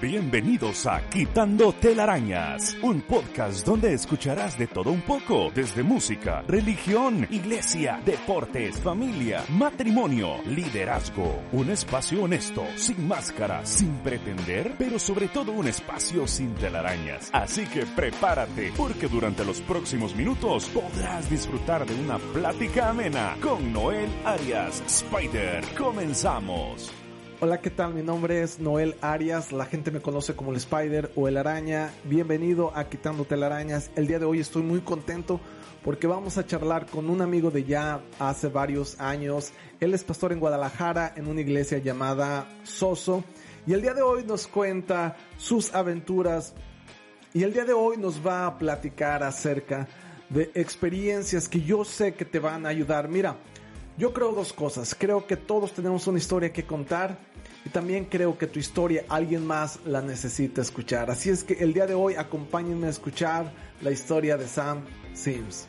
Bienvenidos a Quitando Telarañas, un podcast donde escucharás de todo un poco, desde música, religión, iglesia, deportes, familia, matrimonio, liderazgo. Un espacio honesto, sin máscara, sin pretender, pero sobre todo un espacio sin telarañas. Así que prepárate, porque durante los próximos minutos podrás disfrutar de una plática amena con Noel Arias Spider. Comenzamos. Hola, ¿qué tal? Mi nombre es Noel Arias, la gente me conoce como el Spider o el Araña. Bienvenido a Quitando Telarañas. El día de hoy estoy muy contento porque vamos a charlar con un amigo de ya hace varios años. Él es pastor en Guadalajara en una iglesia llamada Soso y el día de hoy nos cuenta sus aventuras y el día de hoy nos va a platicar acerca de experiencias que yo sé que te van a ayudar. Mira, yo creo dos cosas. Creo que todos tenemos una historia que contar y también creo que tu historia alguien más la necesita escuchar. Así es que el día de hoy acompáñenme a escuchar la historia de Sam Sims.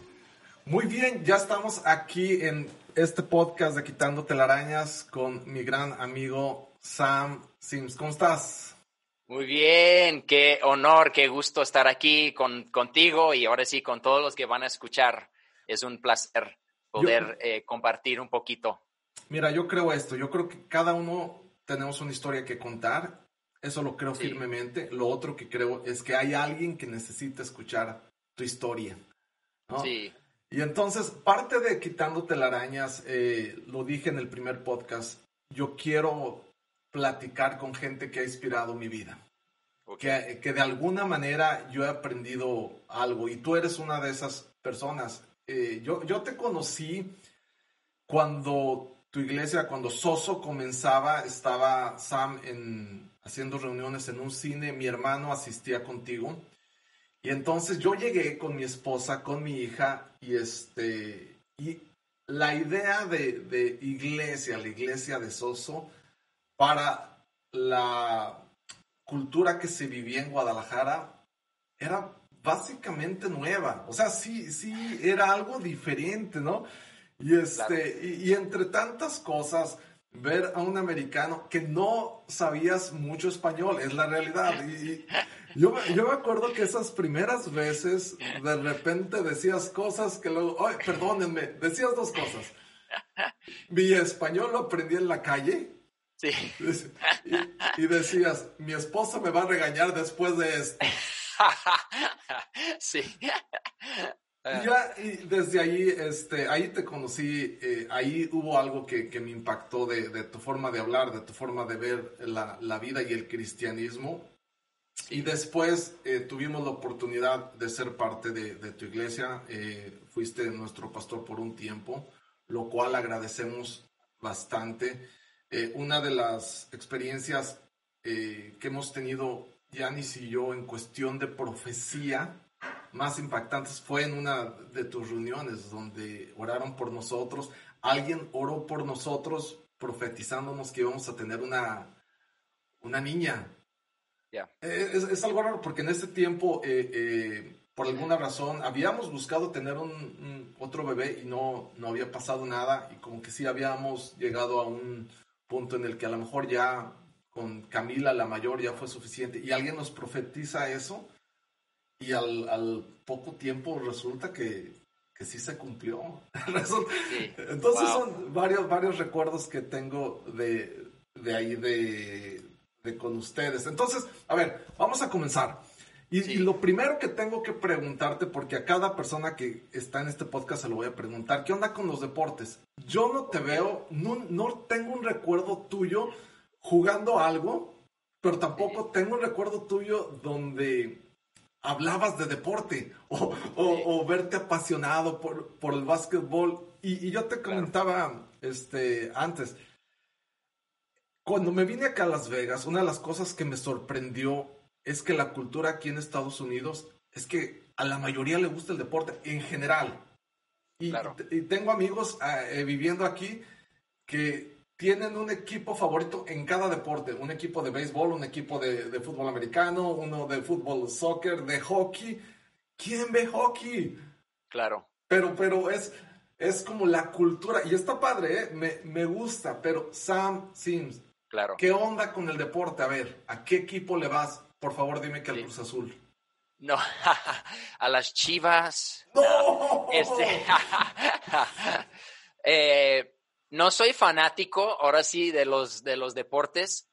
Muy bien, ya estamos aquí en este podcast de Quitando Telarañas con mi gran amigo Sam Sims. ¿Cómo estás? Muy bien, qué honor, qué gusto estar aquí con, contigo y ahora sí con todos los que van a escuchar. Es un placer poder eh, compartir un poquito. Mira, yo creo esto, yo creo que cada uno tenemos una historia que contar, eso lo creo firmemente. Lo otro que creo es que hay alguien que necesita escuchar tu historia. Sí. Y entonces, parte de quitando telarañas, eh, lo dije en el primer podcast, yo quiero platicar con gente que ha inspirado mi vida. Que, que, de alguna manera yo he aprendido algo y tú eres una de esas personas. Eh, yo, yo te conocí cuando tu iglesia, cuando Soso comenzaba, estaba Sam en, haciendo reuniones en un cine, mi hermano asistía contigo. Y entonces yo llegué con mi esposa, con mi hija, y este, y la idea de, de iglesia, la iglesia de Soso, para la cultura que se vivía en Guadalajara, era básicamente nueva. O sea, sí, sí, era algo diferente, ¿no? Y, este, y, entre tantas cosas, ver a un americano que no sabías mucho español, es la realidad. Y, yo, yo me acuerdo que esas primeras veces, de repente decías cosas que luego, ay, perdónenme, decías dos cosas. Mi español lo aprendí en la calle. Sí. Y, y decías, mi esposa me va a regañar después de esto. sí. Ya, y desde ahí, este, ahí te conocí, eh, ahí hubo algo que, que me impactó de, de, tu forma de hablar, de tu forma de ver la, la vida y el cristianismo. Y después eh, tuvimos la oportunidad de ser parte de, de tu iglesia, eh, fuiste nuestro pastor por un tiempo, lo cual agradecemos bastante. una de las experiencias que hemos tenido, Yanis y yo, en cuestión de profecía, más impactantes fue en una de tus reuniones donde oraron por nosotros. Alguien oró por nosotros profetizándonos que íbamos a tener una, una niña. Es, es, algo raro porque en ese tiempo, eh, eh, por alguna razón, habíamos buscado tener un, un, otro bebé y no, no había pasado nada y como que sí habíamos llegado a un punto en el que a lo mejor ya con Camila, la mayor, ya fue suficiente y alguien nos profetiza eso y al, al poco tiempo resulta que, que sí se cumplió. Entonces son varios, varios recuerdos que tengo de, de ahí de, de, con ustedes. Entonces, a ver, vamos a comenzar. Y, sí. y, lo primero que tengo que preguntarte, porque a cada persona que está en este podcast se lo voy a preguntar, ¿qué onda con los deportes? Yo no te veo, no, no tengo un recuerdo tuyo jugando algo, pero tampoco tengo un recuerdo tuyo donde hablabas de deporte o, o, o verte apasionado por, por el básquetbol. Y, y, yo te comentaba este, antes, cuando me vine acá a Las Vegas, una de las cosas que me sorprendió es que la cultura aquí en Estados Unidos es que a la mayoría le gusta el deporte en general. Y, claro. y tengo amigos eh, viviendo aquí que tienen un equipo favorito en cada deporte, un equipo de béisbol, un equipo de, de, fútbol americano, uno de fútbol soccer, de hockey. ¿Quién ve hockey? Claro. Pero, pero es, es como la cultura, y está padre, ¿eh? me, me gusta, pero Sam Sims, Claro. ¿Qué onda con el deporte? A ver, ¿a qué equipo le vas? Por favor, dime que al Cruz Azul. No, a las Chivas. No. Este, eh, no soy fanático, ahora sí, de los, de los deportes.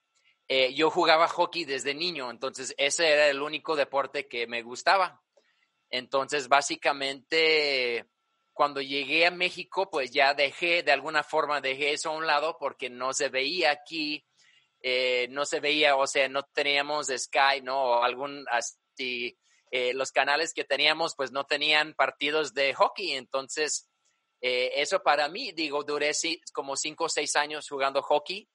Eh, yo jugaba hockey desde niño, entonces ese era el único deporte que me gustaba. Entonces, básicamente, cuando llegué a México, pues ya dejé, de alguna forma, dejé eso a un lado porque no se veía aquí, eh, no se veía, o sea, no teníamos Sky, ¿no? O algún, así, eh, los canales que teníamos, pues no tenían partidos de hockey. Entonces, eh, eso para mí, digo, duré como cinco o seis años jugando hockey.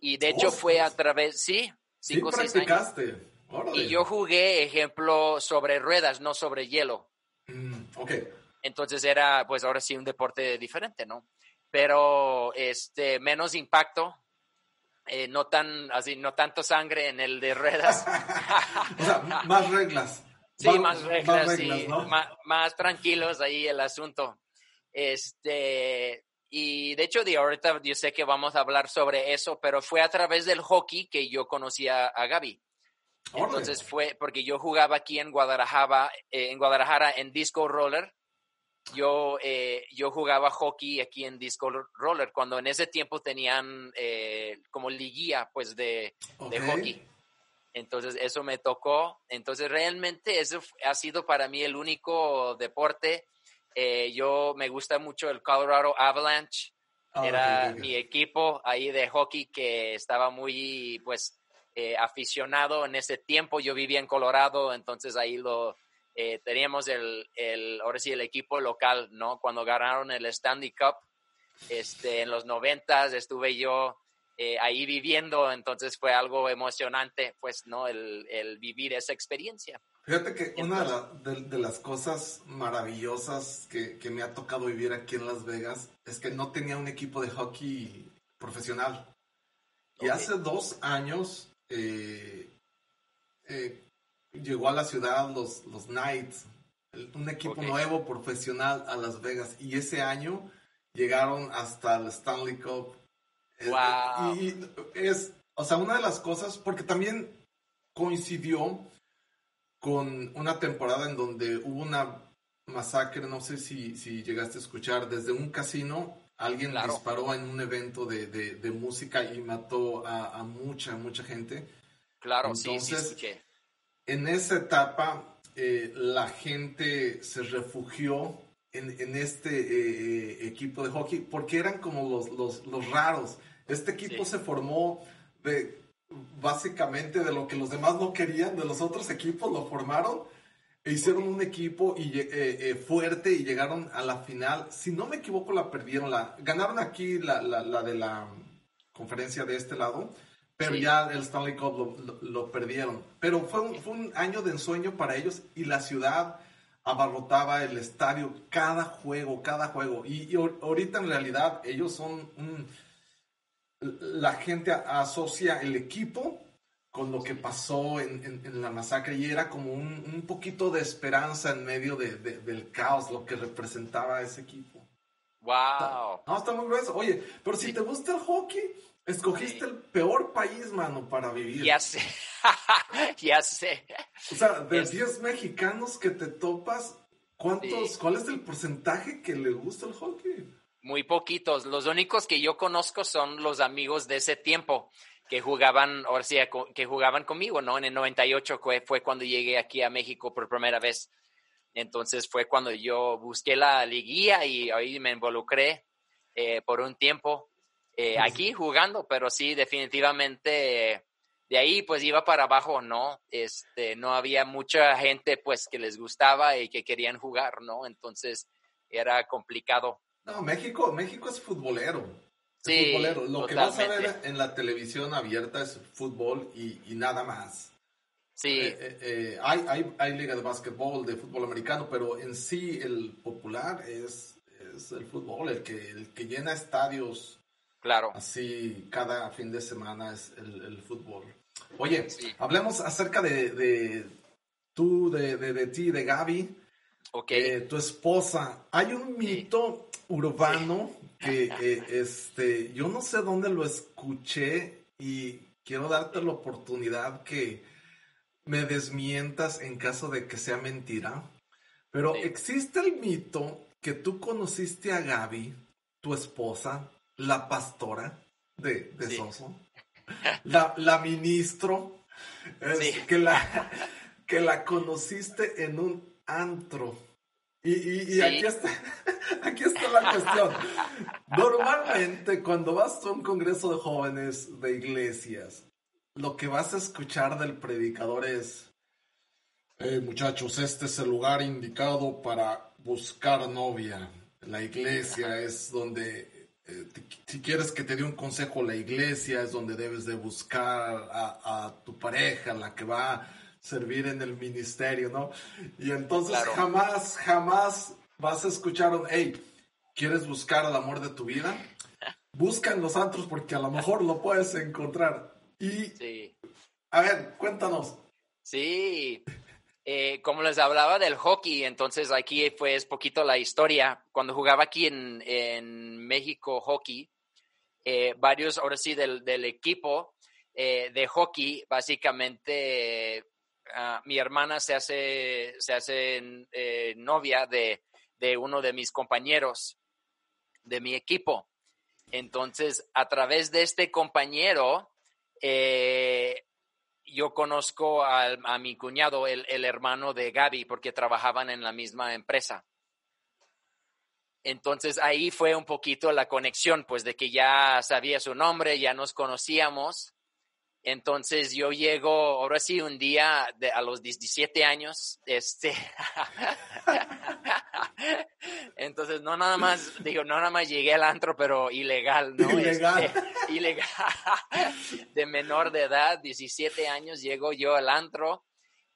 Y de hecho fue a través, sí, cinco o seis años. Y yo jugué, ejemplo, sobre ruedas, no sobre hielo. Mm, ok. Entonces era, pues ahora sí, un deporte diferente, ¿no? Pero este, menos impacto, eh, no tan, así, no tanto sangre en el de ruedas. o sea, más reglas. Sí, más, reglas, más, tranquilos ahí el asunto. Este, y de hecho, de ahorita yo sé que vamos a hablar sobre eso, pero fue a través del hockey que yo conocí a, Gaby. Entonces fue porque yo jugaba aquí en Guadalajara, eh, en Guadalajara en disco roller yo, eh, yo jugaba hockey aquí en disco roller, cuando en ese tiempo tenían eh, como liguilla pues de, de, hockey. Entonces eso me tocó. Entonces realmente eso ha sido para mí el único deporte. Eh, yo me gusta mucho el Colorado Avalanche. Ah, Era mi equipo ahí de hockey que estaba muy pues aficionado en ese tiempo. Yo vivía en Colorado, entonces ahí lo, eh, teníamos el, el, ahora sí, el equipo local, ¿no? Cuando ganaron el Stanley Cup, este, en los noventas estuve yo eh, ahí viviendo, entonces fue algo emocionante, pues, ¿no? El, el vivir esa experiencia. Fíjate que una de, las cosas maravillosas que, que, me ha tocado vivir aquí en Las Vegas es que no tenía un equipo de hockey profesional. Y hace dos años eh, eh, llegó a la ciudad los, los Knights, un equipo nuevo profesional a Las Vegas. Y ese año llegaron hasta el Stanley Cup. Wow. Y es, o sea, una de las cosas, porque también coincidió con una temporada en donde hubo una masacre, no sé si, si llegaste a escuchar, desde un casino, alguien disparó en un evento de, de, música y mató a, a, mucha, mucha gente. Claro, sí, sí, escuché en esa etapa eh, la gente se refugió en, este eh, eh, equipo de hockey porque eran como los, los, raros. Este equipo se formó de básicamente de lo que los demás no querían, de los otros equipos lo formaron e hicieron un equipo y, fuerte y llegaron a la final. Si no me equivoco, la perdieron. La, ganaron aquí la, la de la conferencia de este lado pero ya el Stanley Cup lo, perdieron. Pero fue un, fue un, año de ensueño para ellos y la ciudad abarrotaba el estadio cada juego, cada juego. Y, ahorita en realidad ellos son un... La gente asocia el equipo con lo que pasó en, en, la masacre y era como un, un, poquito de esperanza en medio de, del caos, lo que representaba ese equipo. ¡Wow! no, está muy grueso. Oye, pero si te gusta el hockey, Escogiste el peor país, mano, para vivir. Ya sé, ya sé. O sea, de 10 mexicanos que te topas, ¿cuántos, ¿cuál es el porcentaje que le gusta el hockey? Muy poquitos. Los únicos que yo conozco son los amigos de ese tiempo que jugaban, o sea, que jugaban conmigo, ¿no? En el 98 fue, fue cuando llegué aquí a México por primera vez. Entonces fue cuando yo busqué la liguilla y ahí me involucré eh, por un tiempo eh, aquí jugando, pero sí, definitivamente de ahí pues iba para abajo, ¿no? Este, no había mucha gente pues que les gustaba y que querían jugar, ¿no? Entonces era complicado. No, México, México es futbolero. sí, futbolero. Lo que vas a ver en la televisión abierta es fútbol y, nada más. Sí. Eh, eh, hay, hay, hay, liga de básquetbol, de fútbol americano, pero en sí el popular es, es el fútbol, el que, el que llena estadios Claro. Así cada fin de semana es el, fútbol. Oye, hablemos acerca de, de tú, de, de, ti, de Gaby. Ok. Eh, tu esposa. Hay un mito urbano que eh, este, yo no sé dónde lo escuché y quiero darte la oportunidad que me desmientas en caso de que sea mentira. Pero existe el mito que tú conociste a Gaby, tu esposa, la pastora de, Soso, la, la ministro, que, la, que la conociste en un antro. Y, aquí, está, aquí está la cuestión. Normalmente cuando vas a un congreso de jóvenes de iglesias, lo que vas a escuchar del predicador es, muchachos, este es el lugar indicado para buscar novia. La iglesia es donde, eh, si quieres que te dé un consejo, la iglesia es donde debes de buscar a, tu pareja, la que va servir en el ministerio, ¿no? Y entonces jamás, jamás vas a escuchar un, hey, ¿quieres buscar el amor de tu vida? Busca en los antros porque a lo mejor lo puedes encontrar. Y, a ver, cuéntanos. Sí, eh, como les hablaba del hockey, entonces aquí fue es poquito la historia. Cuando jugaba aquí en, en México hockey, eh, varios, ahora sí, del, del equipo eh, de hockey, básicamente ah, mi hermana se hace, se hace novia de, de uno de mis compañeros de mi equipo. Entonces, a través de este compañero, eh, yo conozco a, mi cuñado, el, hermano de Gaby, porque trabajaban en la misma empresa. Entonces ahí fue un poquito la conexión, pues de que ya sabía su nombre, ya nos conocíamos entonces yo llego, ahora sí, un día de, a los 17 años, este, entonces no nada más, digo, no nada más llegué al antro, pero ilegal, ¿no? Ilegal. Este, ilegal, de menor de edad, 17 años, llego yo al antro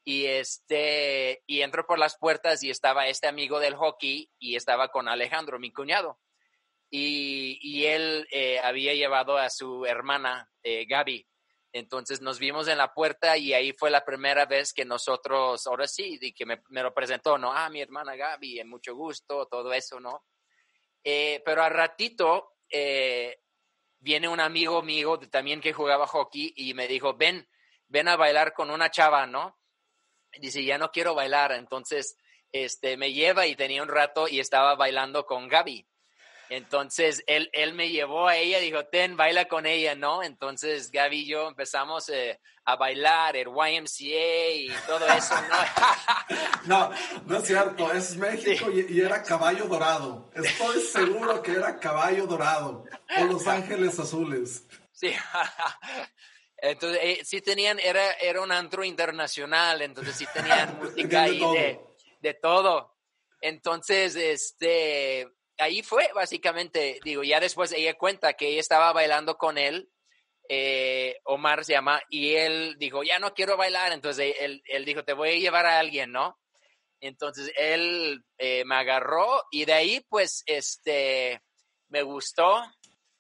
y este, y entro por las puertas y estaba este amigo del hockey y estaba con Alejandro, mi cuñado. Y, y él eh, había llevado a su hermana, eh, Gaby, entonces nos vimos en la puerta y ahí fue la primera vez que nosotros, ahora sí, y que me, lo presentó, ¿no? Ah, mi hermana Gaby, en mucho gusto, todo eso, ¿no? Eh, pero al ratito eh, viene un amigo mío también que jugaba hockey y me dijo, ven, ven a bailar con una chava, ¿no? Dice, ya no quiero bailar. Entonces, este, me lleva y tenía un rato y estaba bailando con Gaby. Entonces, él, él me llevó a ella, dijo, ten, baila con ella, ¿no? Entonces, Gaby y yo empezamos eh, a bailar el YMCA y todo eso, ¿no? no, no es cierto, es México y, era caballo dorado. Estoy seguro que era caballo dorado o Los Ángeles Azules. Sí. Entonces, eh, sí tenían, era, era un antro internacional, entonces sí tenían música ahí de, de todo. Entonces, este, ahí fue básicamente, digo, ya después ella cuenta que ella estaba bailando con él, eh, Omar se llama, y él dijo, ya no quiero bailar, entonces él, él dijo, te voy a llevar a alguien, ¿no? Entonces él eh, me agarró y de ahí pues este, me gustó,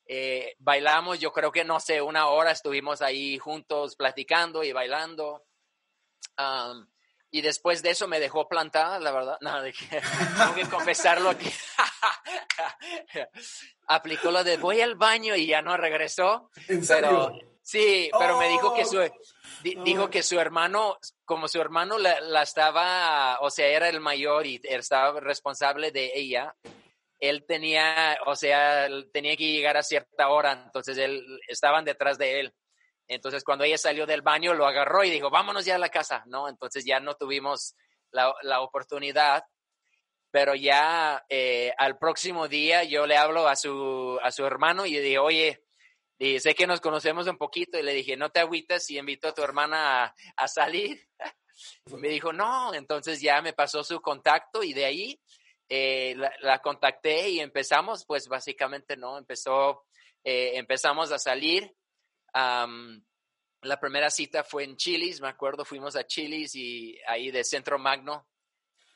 eh, bailamos, yo creo que no sé, una hora estuvimos ahí juntos platicando y bailando. Y después de eso me dejó plantada, la verdad. No, de que, tengo que confesarlo que aplicó lo de voy al baño y ya no regresó. pero sí, pero me dijo que su oh. dijo que su hermano, como su hermano la, la, estaba, o sea, era el mayor y estaba responsable de ella. Él tenía, o sea, tenía que llegar a cierta hora, entonces él estaban detrás de él. Entonces, cuando ella salió del baño, lo agarró y dijo, vámonos ya a la casa, ¿no? Entonces ya no tuvimos la, la oportunidad, pero ya eh, al próximo día yo le hablo a su, a su hermano y le dije, oye, sé que nos conocemos un poquito y le dije, no te agüitas si invito a tu hermana a, a salir. me dijo, no, entonces ya me pasó su contacto y de ahí eh, la, contacté y empezamos, pues básicamente, ¿no? Empezó, eh, empezamos a salir la primera cita fue en Chilis, me acuerdo, fuimos a Chilis y ahí de Centro Magno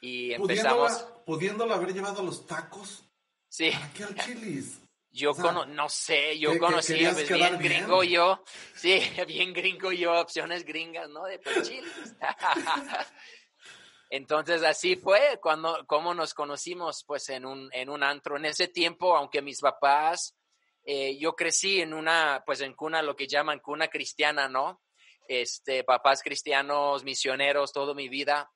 y empezamos. ¿Pudiéndola, haber llevado los tacos? Sí. ¿A qué al Chilis? Yo no sé, yo conocía pues, bien gringo yo, sí, bien gringo yo, opciones gringas, ¿no? De pues, Chilis. Entonces así fue cuando como nos conocimos pues en un en un antro en ese tiempo, aunque mis papás eh, yo crecí en una, pues en cuna, lo que llaman cuna cristiana, ¿no? Este, papás cristianos, misioneros, toda mi vida.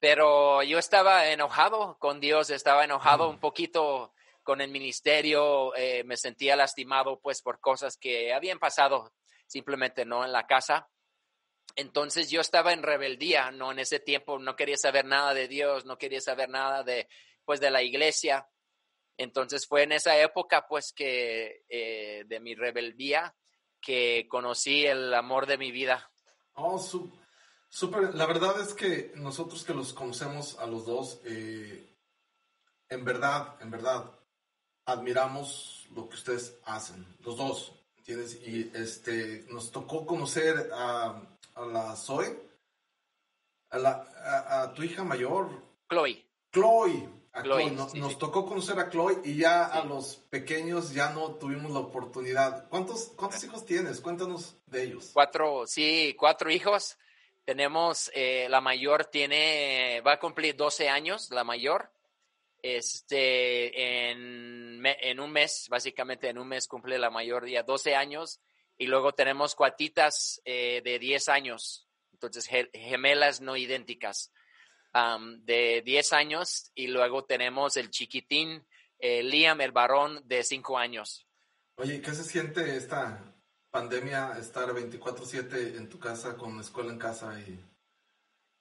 Pero yo estaba enojado con Dios, estaba enojado un poquito con el ministerio, eh, me sentía lastimado pues por cosas que habían pasado simplemente, ¿no? En la casa. Entonces yo estaba en rebeldía, ¿no? En ese tiempo no quería saber nada de Dios, no quería saber nada de, pues, de la iglesia. Entonces fue en esa época, pues, que eh, de mi rebeldía, que conocí el amor de mi vida. Oh, súper. La verdad es que nosotros que los conocemos a los dos, eh, en verdad, en verdad, admiramos lo que ustedes hacen, los dos, ¿entiendes? Y este, nos tocó conocer a, a la Zoe, a, la, a tu hija mayor. Chloe. Chloe. Nos, tocó conocer a Chloe y ya a los pequeños ya no tuvimos la oportunidad. ¿Cuántos, cuántos hijos tienes? Cuéntanos de ellos. Cuatro, sí, cuatro hijos. Tenemos, eh, la mayor tiene, va a cumplir 12 años, la mayor. Este, en, en un mes, básicamente en un mes cumple la mayor día 12 años. Y luego tenemos cuatitas eh, de 10 años, entonces gemelas no idénticas de 10 años y luego tenemos el chiquitín eh, Liam, el varón de 5 años. Oye, ¿qué se siente esta pandemia, estar 24/7 en tu casa con escuela en casa y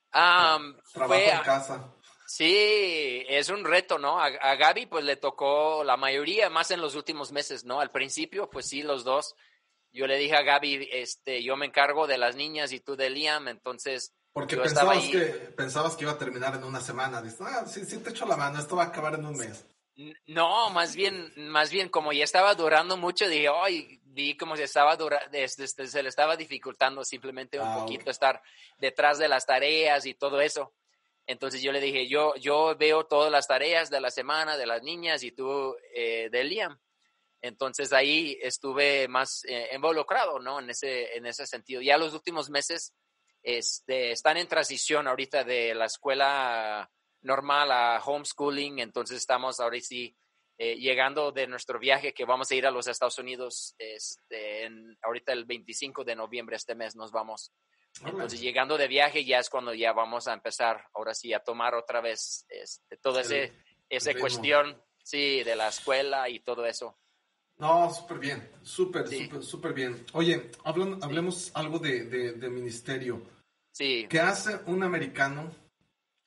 trabajo en casa? Sí, es un reto, ¿no? A, a, Gaby pues le tocó la mayoría, más en los últimos meses, ¿no? Al principio pues sí, los dos. Yo le dije a Gaby, este, yo me encargo de las niñas y tú de Liam, entonces porque pensabas que, pensabas que iba a terminar en una semana. Dices, ah, sí, sí te echo la mano, esto va a acabar en un mes. No, más bien, más bien, como ya estaba durando mucho, dije, ay, vi como se estaba se le estaba dificultando simplemente un ah, poquito estar detrás de las tareas y todo eso. Entonces yo le dije, yo, yo veo todas las tareas de la semana de las niñas y tú eh, de Liam. Entonces ahí estuve más eh, involucrado, ¿no? En ese, en ese sentido. Ya los últimos meses este, están en transición ahorita de la escuela normal a homeschooling, entonces estamos ahora sí eh, llegando de nuestro viaje que vamos a ir a los Estados Unidos este, ahorita el 25 de noviembre este mes nos vamos. Entonces llegando de viaje ya es cuando ya vamos a empezar ahora sí a tomar otra vez este, toda ese, esa cuestión sí, de la escuela y todo eso. No, súper bien, súper, súper, súper bien. Oye, hablemos algo de, de, ministerio. Sí. ¿Qué hace un americano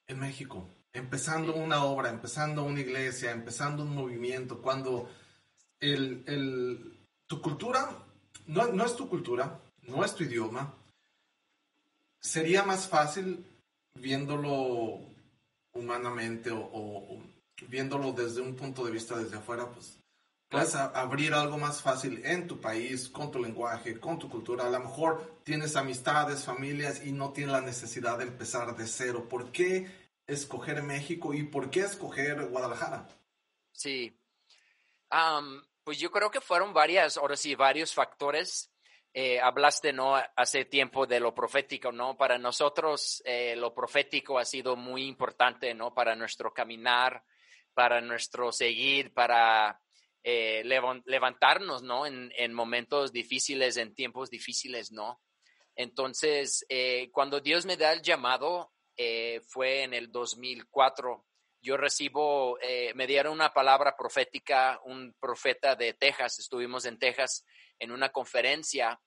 en México? Empezando una obra, empezando una iglesia, empezando un movimiento, cuando el, el, tu cultura no, no es tu cultura, no es tu idioma, sería más fácil viéndolo humanamente o, o, viéndolo desde un punto de vista desde afuera, pues puedes abrir algo más fácil en tu país, con tu lenguaje, con tu cultura. A lo mejor tienes amistades, familias y no tienes la necesidad de empezar de cero. ¿Por qué escoger México y por qué escoger Guadalajara? Sí. pues yo creo que fueron varias, ahora sí, varios factores. Eh, hablaste, ¿no? Hace tiempo de lo profético, ¿no? Para nosotros eh, lo profético ha sido muy importante, ¿no? Para nuestro caminar, para nuestro seguir, para eh, levantarnos, ¿no? En, momentos difíciles, en tiempos difíciles, ¿no? Entonces, eh, cuando Dios me da el llamado, eh, fue en el 2004. Yo recibo, me dieron una palabra profética, un profeta de Texas, estuvimos en Texas en una conferencia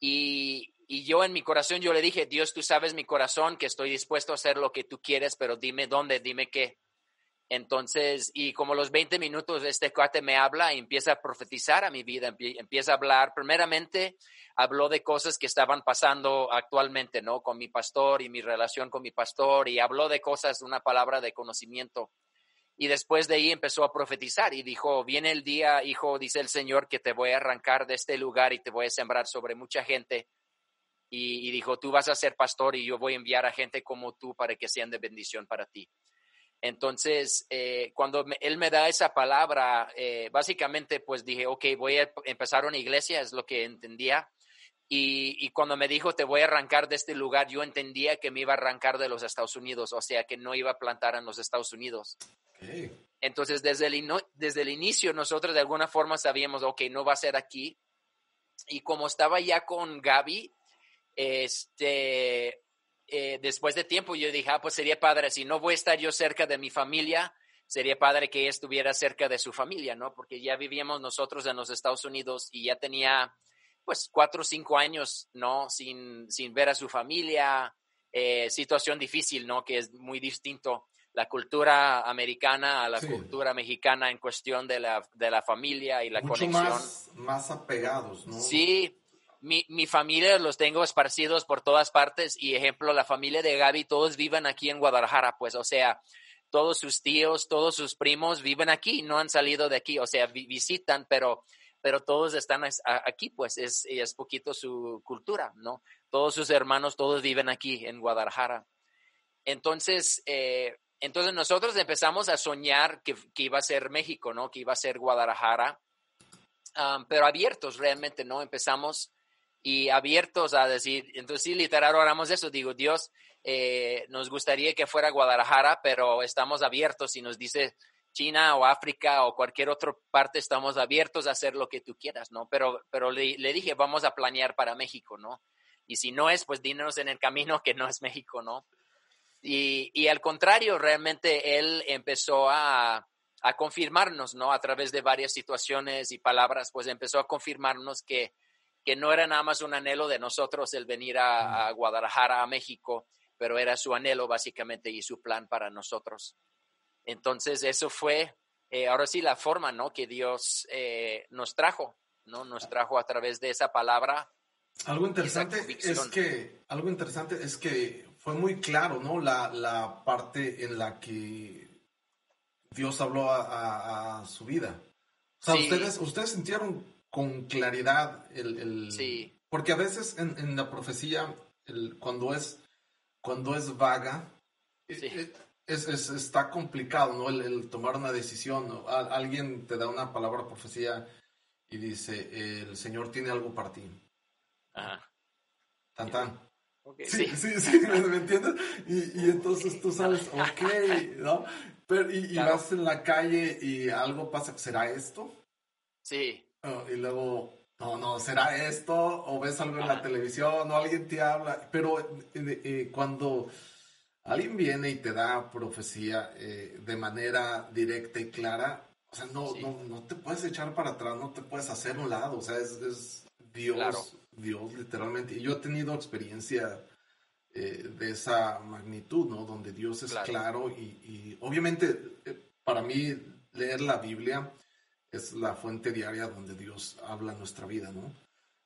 y, y yo en mi corazón, yo le dije, Dios, tú sabes mi corazón, que estoy dispuesto a hacer lo que tú quieres, pero dime dónde, dime qué. Entonces, y como los 20 minutos este cuate me habla y empieza a profetizar a mi vida, empieza a hablar, primeramente habló de cosas que estaban pasando actualmente, ¿no? Con mi pastor y mi relación con mi pastor y habló de cosas, una palabra de conocimiento. Y después de ahí empezó a profetizar y dijo, viene el día, hijo, dice el Señor, que te voy a arrancar de este lugar y te voy a sembrar sobre mucha gente. Y, y dijo, tú vas a ser pastor y yo voy a enviar a gente como tú para que sean de bendición para ti. Entonces, eh, cuando él me da esa palabra, eh, básicamente pues dije, ok, voy a empezar una iglesia, es lo que entendía. Y, cuando me dijo, te voy a arrancar de este lugar, yo entendía que me iba a arrancar de los Estados Unidos, o sea, que no iba a plantar en los Estados Unidos. Entonces, desde el, desde el inicio, nosotros de alguna forma sabíamos, ok, no va a ser aquí. Y como estaba ya con Gaby, este, eh, después de tiempo yo dije, ah, pues sería padre, si no voy a estar yo cerca de mi familia, sería padre que ella estuviera cerca de su familia, ¿no? Porque ya vivíamos nosotros en los Estados Unidos y ya tenía, pues, cuatro o cinco años, ¿no? Sin, sin ver a su familia, eh, situación difícil, ¿no? Que es muy distinto la cultura americana a la cultura mexicana en cuestión de la, de la familia y la Mucho conexión. Más, más apegados, ¿no? Sí, mi, mi, familia los tengo esparcidos por todas partes y ejemplo, la familia de Gaby, todos viven aquí en Guadalajara, pues, o sea, todos sus tíos, todos sus primos viven aquí, no han salido de aquí, o sea, visitan, pero, pero todos están aquí, pues, es, es poquito su cultura, ¿no? Todos sus hermanos, todos viven aquí en Guadalajara. Entonces, eh, entonces nosotros empezamos a soñar que, que, iba a ser México, ¿no? Que iba a ser Guadalajara, um, pero abiertos realmente, ¿no? Empezamos y abiertos a decir, entonces sí, literal, oramos eso, digo, Dios, eh, nos gustaría que fuera Guadalajara, pero estamos abiertos si nos dice China o África o cualquier otra parte, estamos abiertos a hacer lo que tú quieras, ¿no? Pero, pero le, le dije, vamos a planear para México, ¿no? Y si no es, pues dinos en el camino que no es México, ¿no? Y, y al contrario, realmente él empezó a, a, confirmarnos, ¿no? A través de varias situaciones y palabras, pues empezó a confirmarnos que, que no era nada más un anhelo de nosotros el venir a, a Guadalajara, a México, pero era su anhelo básicamente y su plan para nosotros. Entonces, eso fue, eh, ahora sí, la forma, ¿no? Que Dios eh, nos trajo, ¿no? Nos trajo a través de esa palabra. Algo interesante es que, algo interesante es que fue muy claro, ¿no? La, la parte en la que Dios habló a, a, su vida. O sea, ustedes, ustedes sintieron con claridad el... el... Sí. Porque a veces en, en la profecía, el, cuando, es, cuando es vaga, eh, sí. Eh, es, es, está complicado, ¿no? El, el tomar una decisión. ¿no? alguien te da una palabra profecía y dice, el Señor tiene algo para ti. Ajá. Tan, tan. Okay, sí, sí, sí, ¿me, ¿me entiendes? Y, y, entonces tú sabes, ok, ¿no? Pero, y, y claro. vas en la calle y algo pasa, ¿será esto? Sí. Oh, y luego, no, no, ¿será esto? O ves algo en la televisión o alguien te habla. Pero eh, eh, cuando alguien viene y te da profecía eh, de manera directa y clara, o sea, no, sí. no, no, te puedes echar para atrás, no te puedes hacer un lado, o sea, es, es Dios. Claro Dios, literalmente. Y yo he tenido experiencia eh, de esa magnitud, ¿no? Donde Dios es claro, claro y, y, obviamente eh, para mí leer la Biblia es la fuente diaria donde Dios habla nuestra vida, ¿no?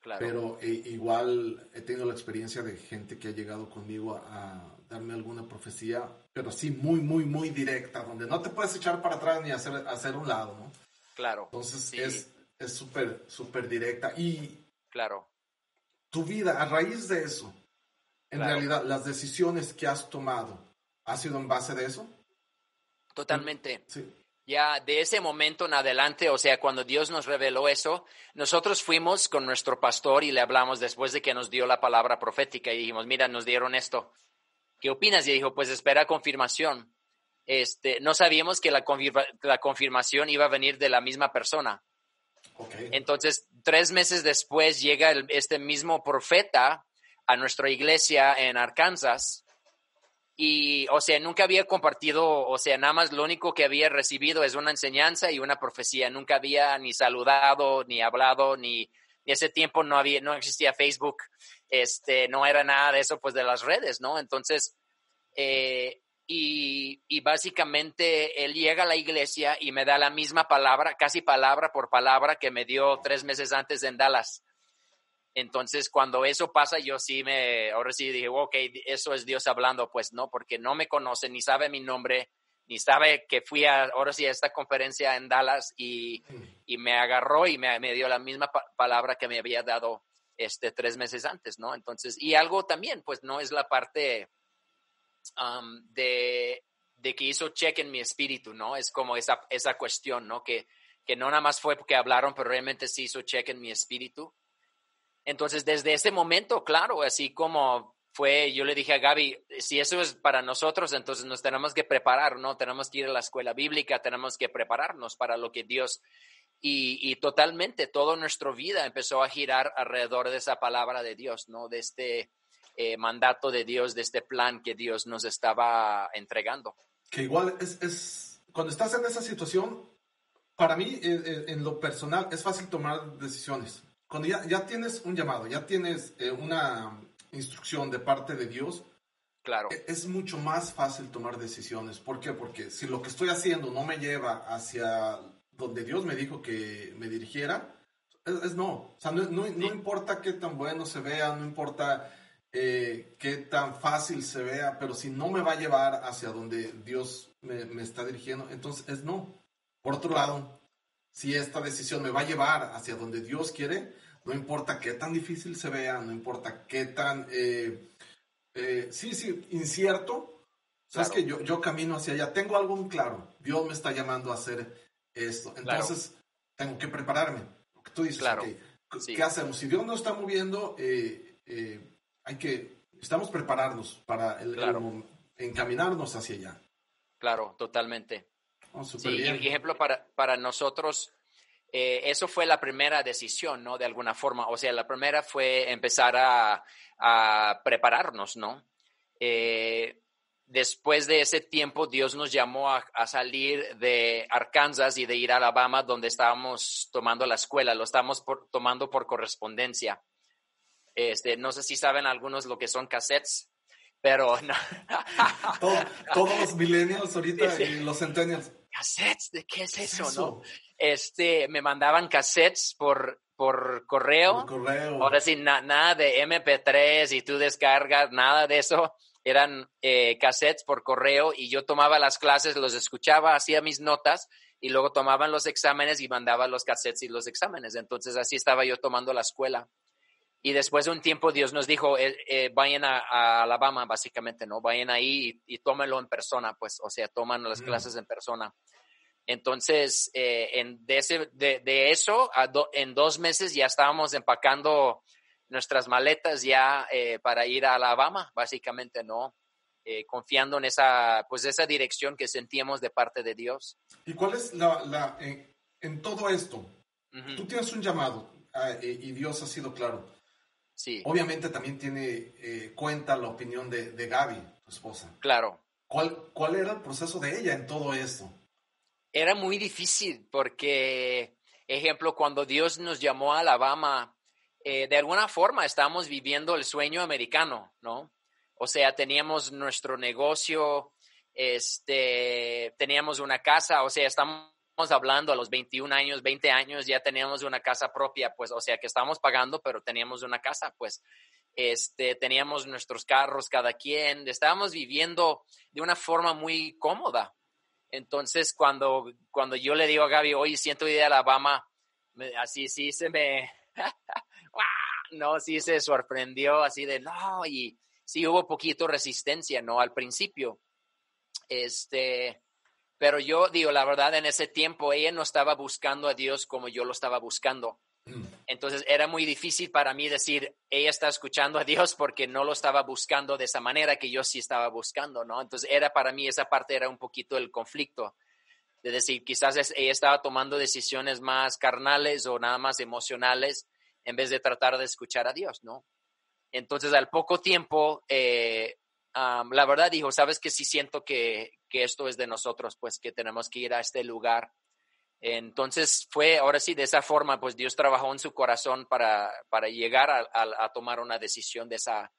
Claro. Pero eh, igual he tenido la experiencia de gente que ha llegado conmigo a, a, darme alguna profecía, pero sí muy, muy, muy directa, donde no te puedes echar para atrás ni hacer, hacer un lado, ¿no? Claro. Entonces sí. es súper, súper directa. Y claro tu vida a raíz de eso, en claro. realidad las decisiones que has tomado, ¿ha sido en base de eso? Totalmente. Sí. Ya de ese momento en adelante, o sea, cuando Dios nos reveló eso, nosotros fuimos con nuestro pastor y le hablamos después de que nos dio la palabra profética y dijimos, mira, nos dieron esto. ¿Qué opinas? Y dijo, pues espera confirmación. Este, no sabíamos que la, confirma, la confirmación iba a venir de la misma persona. Okay. Entonces, tres meses después llega el, este mismo profeta a nuestra iglesia en Arkansas y, o sea, nunca había compartido, o sea, nada más lo único que había recibido es una enseñanza y una profecía. Nunca había ni saludado, ni hablado, ni, ese tiempo no había, no existía Facebook, este, no era nada de eso, pues de las redes, ¿no? Entonces, eh, y, y, básicamente él llega a la iglesia y me da la misma palabra, casi palabra por palabra que me dio tres meses antes en Dallas. Entonces, cuando eso pasa, yo sí me, ahora sí dije, ok, eso es Dios hablando, pues no, porque no me conoce, ni sabe mi nombre, ni sabe que fui a, ahora sí, a esta conferencia en Dallas y, y me agarró y me, me dio la misma pa palabra que me había dado este tres meses antes, ¿no? Entonces, y algo también, pues no es la parte de, de, que hizo check en mi espíritu, ¿no? Es como esa, esa cuestión, ¿no? Que, que no nada más fue porque hablaron, pero realmente sí hizo check en mi espíritu. Entonces, desde ese momento, claro, así como fue, yo le dije a Gaby, si eso es para nosotros, entonces nos tenemos que preparar, ¿no? Tenemos que ir a la escuela bíblica, tenemos que prepararnos para lo que Dios... Y, totalmente, toda nuestra vida empezó a girar alrededor de esa palabra de Dios, ¿no? De este eh, mandato de Dios, de este plan que Dios nos estaba entregando. Que igual es, es cuando estás en esa situación, para mí, en lo personal, es fácil tomar decisiones. Cuando ya, ya tienes un llamado, ya tienes eh, una instrucción de parte de Dios, claro. E, es mucho más fácil tomar decisiones. ¿Por qué? Porque si lo que estoy haciendo no me lleva hacia donde Dios me dijo que me dirigiera, es, no. O sea, no, no, no, importa qué tan bueno se vea, no importa eh, qué tan fácil se vea, pero si no me va a llevar hacia donde Dios me, me está dirigiendo, entonces es no. Por otro lado, si esta decisión me va a llevar hacia donde Dios quiere, no importa qué tan difícil se vea, no importa qué tan, eh, eh, sí, sí, incierto. Sabes que yo, yo camino hacia allá, tengo algo claro. Dios me está llamando a hacer esto. Entonces, tengo que prepararme. tú dices, claro. ¿qué hacemos? Si Dios nos está moviendo, eh, hay que, necesitamos prepararnos para el, encaminarnos hacia allá. Claro, totalmente. Oh, sí, ejemplo para, para nosotros, eh, eso fue la primera decisión, ¿no? De alguna forma. O sea, la primera fue empezar a, prepararnos, ¿no? Eh, después de ese tiempo, Dios nos llamó a, salir de Arkansas y de ir a Alabama, donde estábamos tomando la escuela. Lo estábamos tomando por correspondencia. Este, no sé si saben algunos lo que son cassettes, pero no. todos los millennials ahorita y los centennials. ¿Cassettes? ¿De qué es eso, no? este, me mandaban cassettes por, por correo. Por correo. Ahora sí, nada de MP3 y tú descargas, nada de eso. Eran eh, cassettes por correo y yo tomaba las clases, los escuchaba, hacía mis notas y luego tomaban los exámenes y mandaba los cassettes y los exámenes. Entonces así estaba yo tomando la escuela. Y después de un tiempo Dios nos dijo, eh, eh, vayan a, Alabama, básicamente, ¿no? Vayan ahí y, tómenlo en persona, pues, o sea, toman las mm. clases en persona. Entonces, eh, en, de, ese, de, de eso, en dos meses ya estábamos empacando nuestras maletas ya eh, para ir a Alabama, básicamente, ¿no? Eh, confiando en esa, pues esa dirección que sentíamos de parte de Dios. ¿Y cuál es la, la en todo esto? Tú tienes un llamado ah, y Dios ha sido claro. Sí. Obviamente también tiene cuenta la opinión de, de Gaby, tu esposa. Claro. ¿Cuál, ¿Cuál era el proceso de ella en todo esto? era muy difícil porque, ejemplo, cuando Dios nos llamó a Alabama, eh, de alguna forma estábamos viviendo el sueño americano, ¿no? O sea, teníamos nuestro negocio, este, teníamos una casa, o sea, estamos hablando a los 21 años, 20 años, ya teníamos una casa propia, pues, o sea, que estábamos pagando, pero teníamos una casa, pues, este, teníamos nuestros carros cada quien, estábamos viviendo de una forma muy cómoda, entonces, cuando, cuando yo le digo a Gaby, oye, siento ir a Alabama, así sí se me, no, sí se sorprendió, así de, no, y sí hubo poquito resistencia, ¿no? Al principio. Este, pero yo digo, la verdad, en ese tiempo ella no estaba buscando a Dios como yo lo estaba buscando. Entonces era muy difícil para mí decir, ella está escuchando a Dios porque no lo estaba buscando de esa manera que yo sí estaba buscando, ¿no? Entonces era para mí esa parte era un poquito el conflicto, de decir, quizás ella estaba tomando decisiones más carnales o nada más emocionales en vez de tratar de escuchar a Dios, ¿no? Entonces al poco tiempo, eh, la verdad dijo, sabes que sí siento que, que esto es de nosotros, pues que tenemos que ir a este lugar entonces fue, ahora sí, de esa forma, pues Dios trabajó en su corazón para, para llegar a, a, tomar una decisión de esa,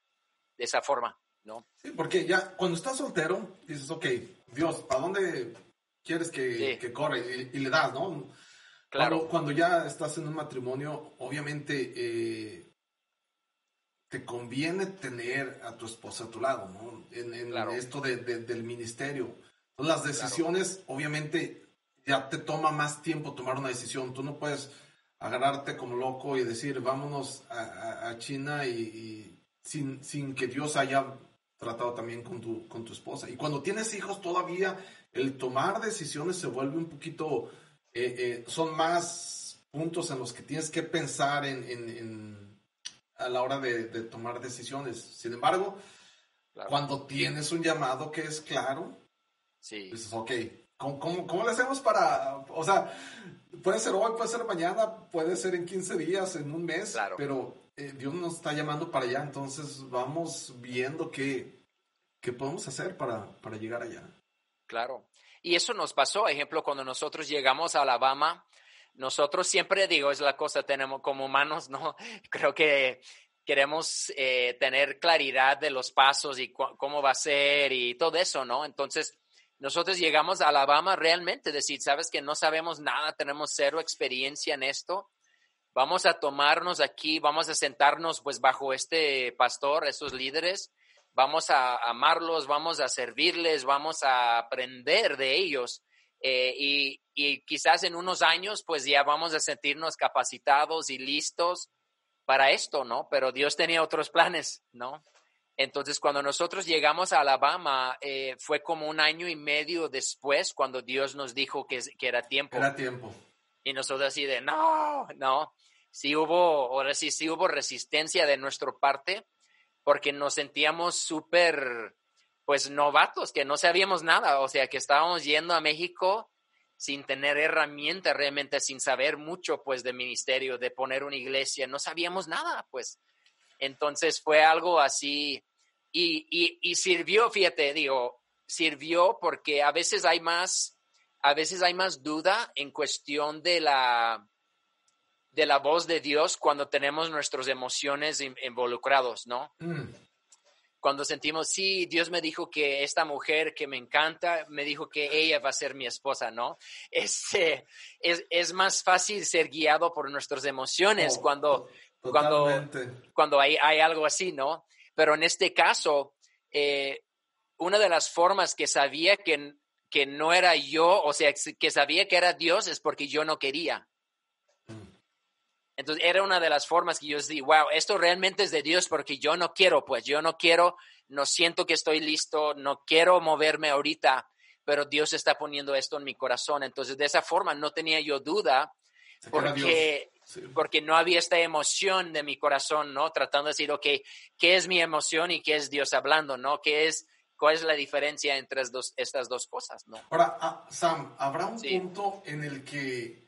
de esa forma, ¿no? Sí, porque ya cuando estás soltero, dices, ok, Dios, ¿para dónde quieres que, que corre? Y, le das, ¿no? Claro. Cuando, ya estás en un matrimonio, obviamente eh, te conviene tener a tu esposa a tu lado, ¿no? En, en esto de, del ministerio. las decisiones, obviamente, ya te toma más tiempo tomar una decisión. Tú no puedes agarrarte como loco y decir, vámonos a, China y, sin, sin, que Dios haya tratado también con tu, con tu esposa. Y cuando tienes hijos todavía, el tomar decisiones se vuelve un poquito, eh, eh, son más puntos en los que tienes que pensar en, en, a la hora de, tomar decisiones. Sin embargo, cuando tienes un llamado que es claro, sí. dices, ok, ¿cómo, cómo, le hacemos para, o sea, puede ser hoy, puede ser mañana, puede ser en 15 días, en un mes, pero eh, Dios nos está llamando para allá, entonces vamos viendo qué, qué podemos hacer para, para llegar allá. Claro. Y eso nos pasó, ejemplo, cuando nosotros llegamos a Alabama, nosotros siempre digo, es la cosa, tenemos como humanos, ¿no? Creo que queremos eh, tener claridad de los pasos y cómo va a ser y todo eso, ¿no? Entonces, nosotros llegamos a Alabama realmente, decir, sabes que no sabemos nada, tenemos cero experiencia en esto. Vamos a tomarnos aquí, vamos a sentarnos pues bajo este pastor, esos líderes, vamos a amarlos, vamos a servirles, vamos a aprender de ellos. Eh, y, y, quizás en unos años pues ya vamos a sentirnos capacitados y listos para esto, ¿no? Pero Dios tenía otros planes, ¿no? Entonces, cuando nosotros llegamos a Alabama, eh, fue como un año y medio después cuando Dios nos dijo que, que era tiempo. Era tiempo. Y nosotros así de, no, no. Sí hubo, ahora sí, sí hubo resistencia de nuestra parte, porque nos sentíamos súper, pues, novatos, que no sabíamos nada. O sea, que estábamos yendo a México sin tener herramientas realmente, sin saber mucho, pues, de ministerio, de poner una iglesia. No sabíamos nada, pues. Entonces fue algo así y, y, sirvió, fíjate, digo, sirvió porque a veces hay más, a veces hay más duda en cuestión de la, de la voz de Dios cuando tenemos nuestras emociones involucrados, ¿no? Mm. Cuando sentimos, sí, Dios me dijo que esta mujer que me encanta, me dijo que ella va a ser mi esposa, ¿no? Este, es, es más fácil ser guiado por nuestras emociones oh, cuando, cuando, cuando hay, hay algo así, ¿no? Pero en este caso, eh, una de las formas que sabía que, que no era yo, o sea, que sabía que era Dios es porque yo no quería. Entonces era una de las formas que yo decía, wow, esto realmente es de Dios porque yo no quiero, pues yo no quiero, no siento que estoy listo, no quiero moverme ahorita, pero Dios está poniendo esto en mi corazón. Entonces de esa forma no tenía yo duda porque porque no había esta emoción de mi corazón, ¿no? Tratando de decir, ok, ¿qué es mi emoción y qué es Dios hablando, ¿no? ¿Qué es, cuál es la diferencia entre estas dos cosas, ¿no? Ahora, ah, Sam, ¿habrá un punto en el que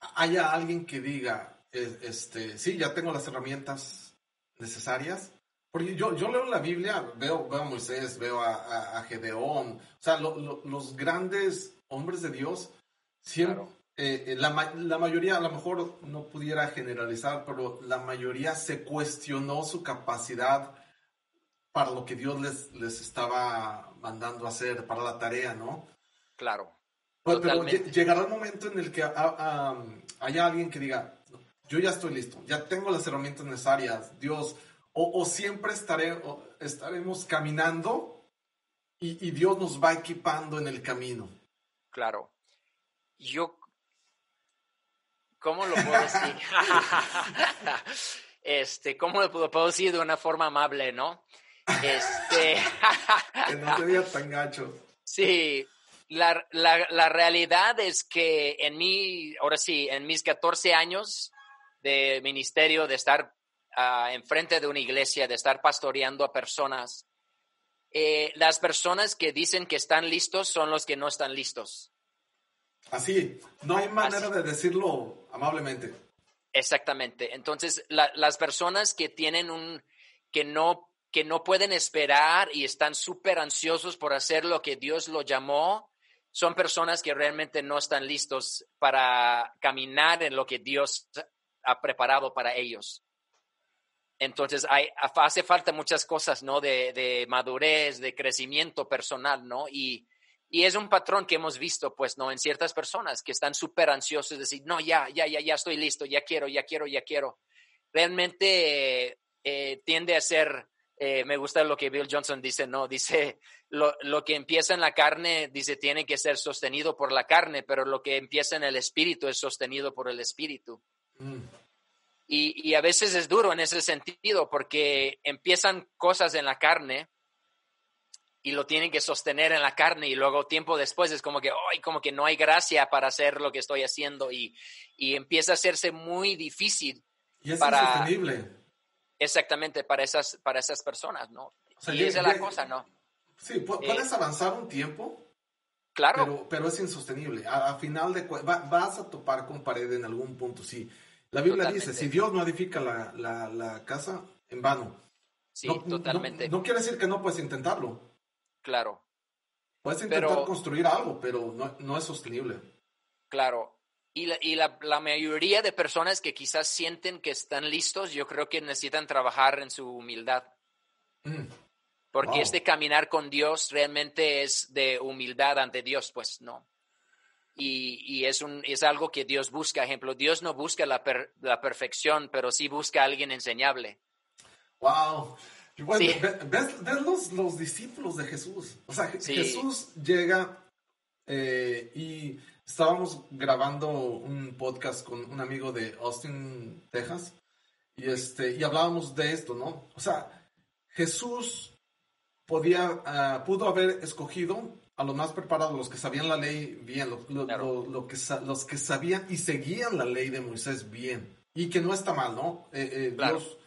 haya alguien que diga, este, sí, ya tengo las herramientas necesarias? Porque yo, yo leo la Biblia, veo, veo a Moisés, veo a, Gedeón, o sea, los grandes hombres de Dios siempre, eh, eh, la, mayoría, a lo mejor no pudiera generalizar, pero la mayoría se cuestionó su capacidad para lo que Dios les, les estaba mandando a hacer, para la tarea, ¿no? Claro. Pues, pero, llegará el momento en el que haya alguien que diga, yo ya estoy listo, ya tengo las herramientas necesarias, Dios, o, siempre estaré, estaremos caminando y, y Dios nos va equipando en el camino. Claro. Yo ¿Cómo lo puedo decir? este, ¿cómo lo puedo, decir de una forma amable, no? Este. que no te veas tan gacho. Sí, la, la, realidad es que en mí, ahora sí, en mis 14 años de ministerio, de estar uh, enfrente de una iglesia, de estar pastoreando a personas, eh, las personas que dicen que están listos son los que no están listos. Así, no hay manera de decirlo amablemente. Exactamente. Entonces, las personas que tienen un, que no, que no pueden esperar y están súper ansiosos por hacer lo que Dios lo llamó, son personas que realmente no están listos para caminar en lo que Dios ha preparado para ellos. Entonces, hay, hace falta muchas cosas, ¿no? De, de madurez, de crecimiento personal, ¿no? Y, y es un patrón que hemos visto, pues, ¿no? En ciertas personas que están súper ansiosos de decir, no, ya, ya, ya, ya estoy listo, ya quiero, ya quiero, ya quiero. Realmente eh, tiende a ser, eh, me gusta lo que Bill Johnson dice, ¿no? Dice, lo, lo, que empieza en la carne, dice, tiene que ser sostenido por la carne, pero lo que empieza en el espíritu es sostenido por el espíritu. Mm. Y, y a veces es duro en ese sentido porque empiezan cosas en la carne y lo tienen que sostener en la carne y luego tiempo después es como que, ay, como que no hay gracia para hacer lo que estoy haciendo y, y empieza a hacerse muy difícil. Y es para... insostenible. Exactamente, para esas, para esas personas, ¿no? y esa es la cosa, ¿no? Sí, puedes eh, avanzar un tiempo. Claro. Pero, es insostenible. A, final de vas a topar con pared en algún punto, sí. La Biblia dice, si Dios no edifica la, casa, en vano. Sí, totalmente. No, quiere decir que no puedes intentarlo. Claro. Puedes intentar construir algo, pero no, es sostenible. Claro. Y, la, y la, mayoría de personas que quizás sienten que están listos, yo creo que necesitan trabajar en su humildad. Mm. Porque este caminar con Dios realmente es de humildad ante Dios, pues no. Y, es, un, es algo que Dios busca. Ejemplo, Dios no busca la, la perfección, pero sí busca a alguien enseñable. Wow. ves, los, los, discípulos de Jesús. O sea, Jesús llega eh, y estábamos grabando un podcast con un amigo de Austin, Texas, y, este, y hablábamos de esto, ¿no? O sea, Jesús podía, ah, pudo haber escogido a los más preparados, los que sabían la ley bien, lo, que, los que sabían y seguían la ley de Moisés bien. Y que no está mal, ¿no? Eh, eh, Dios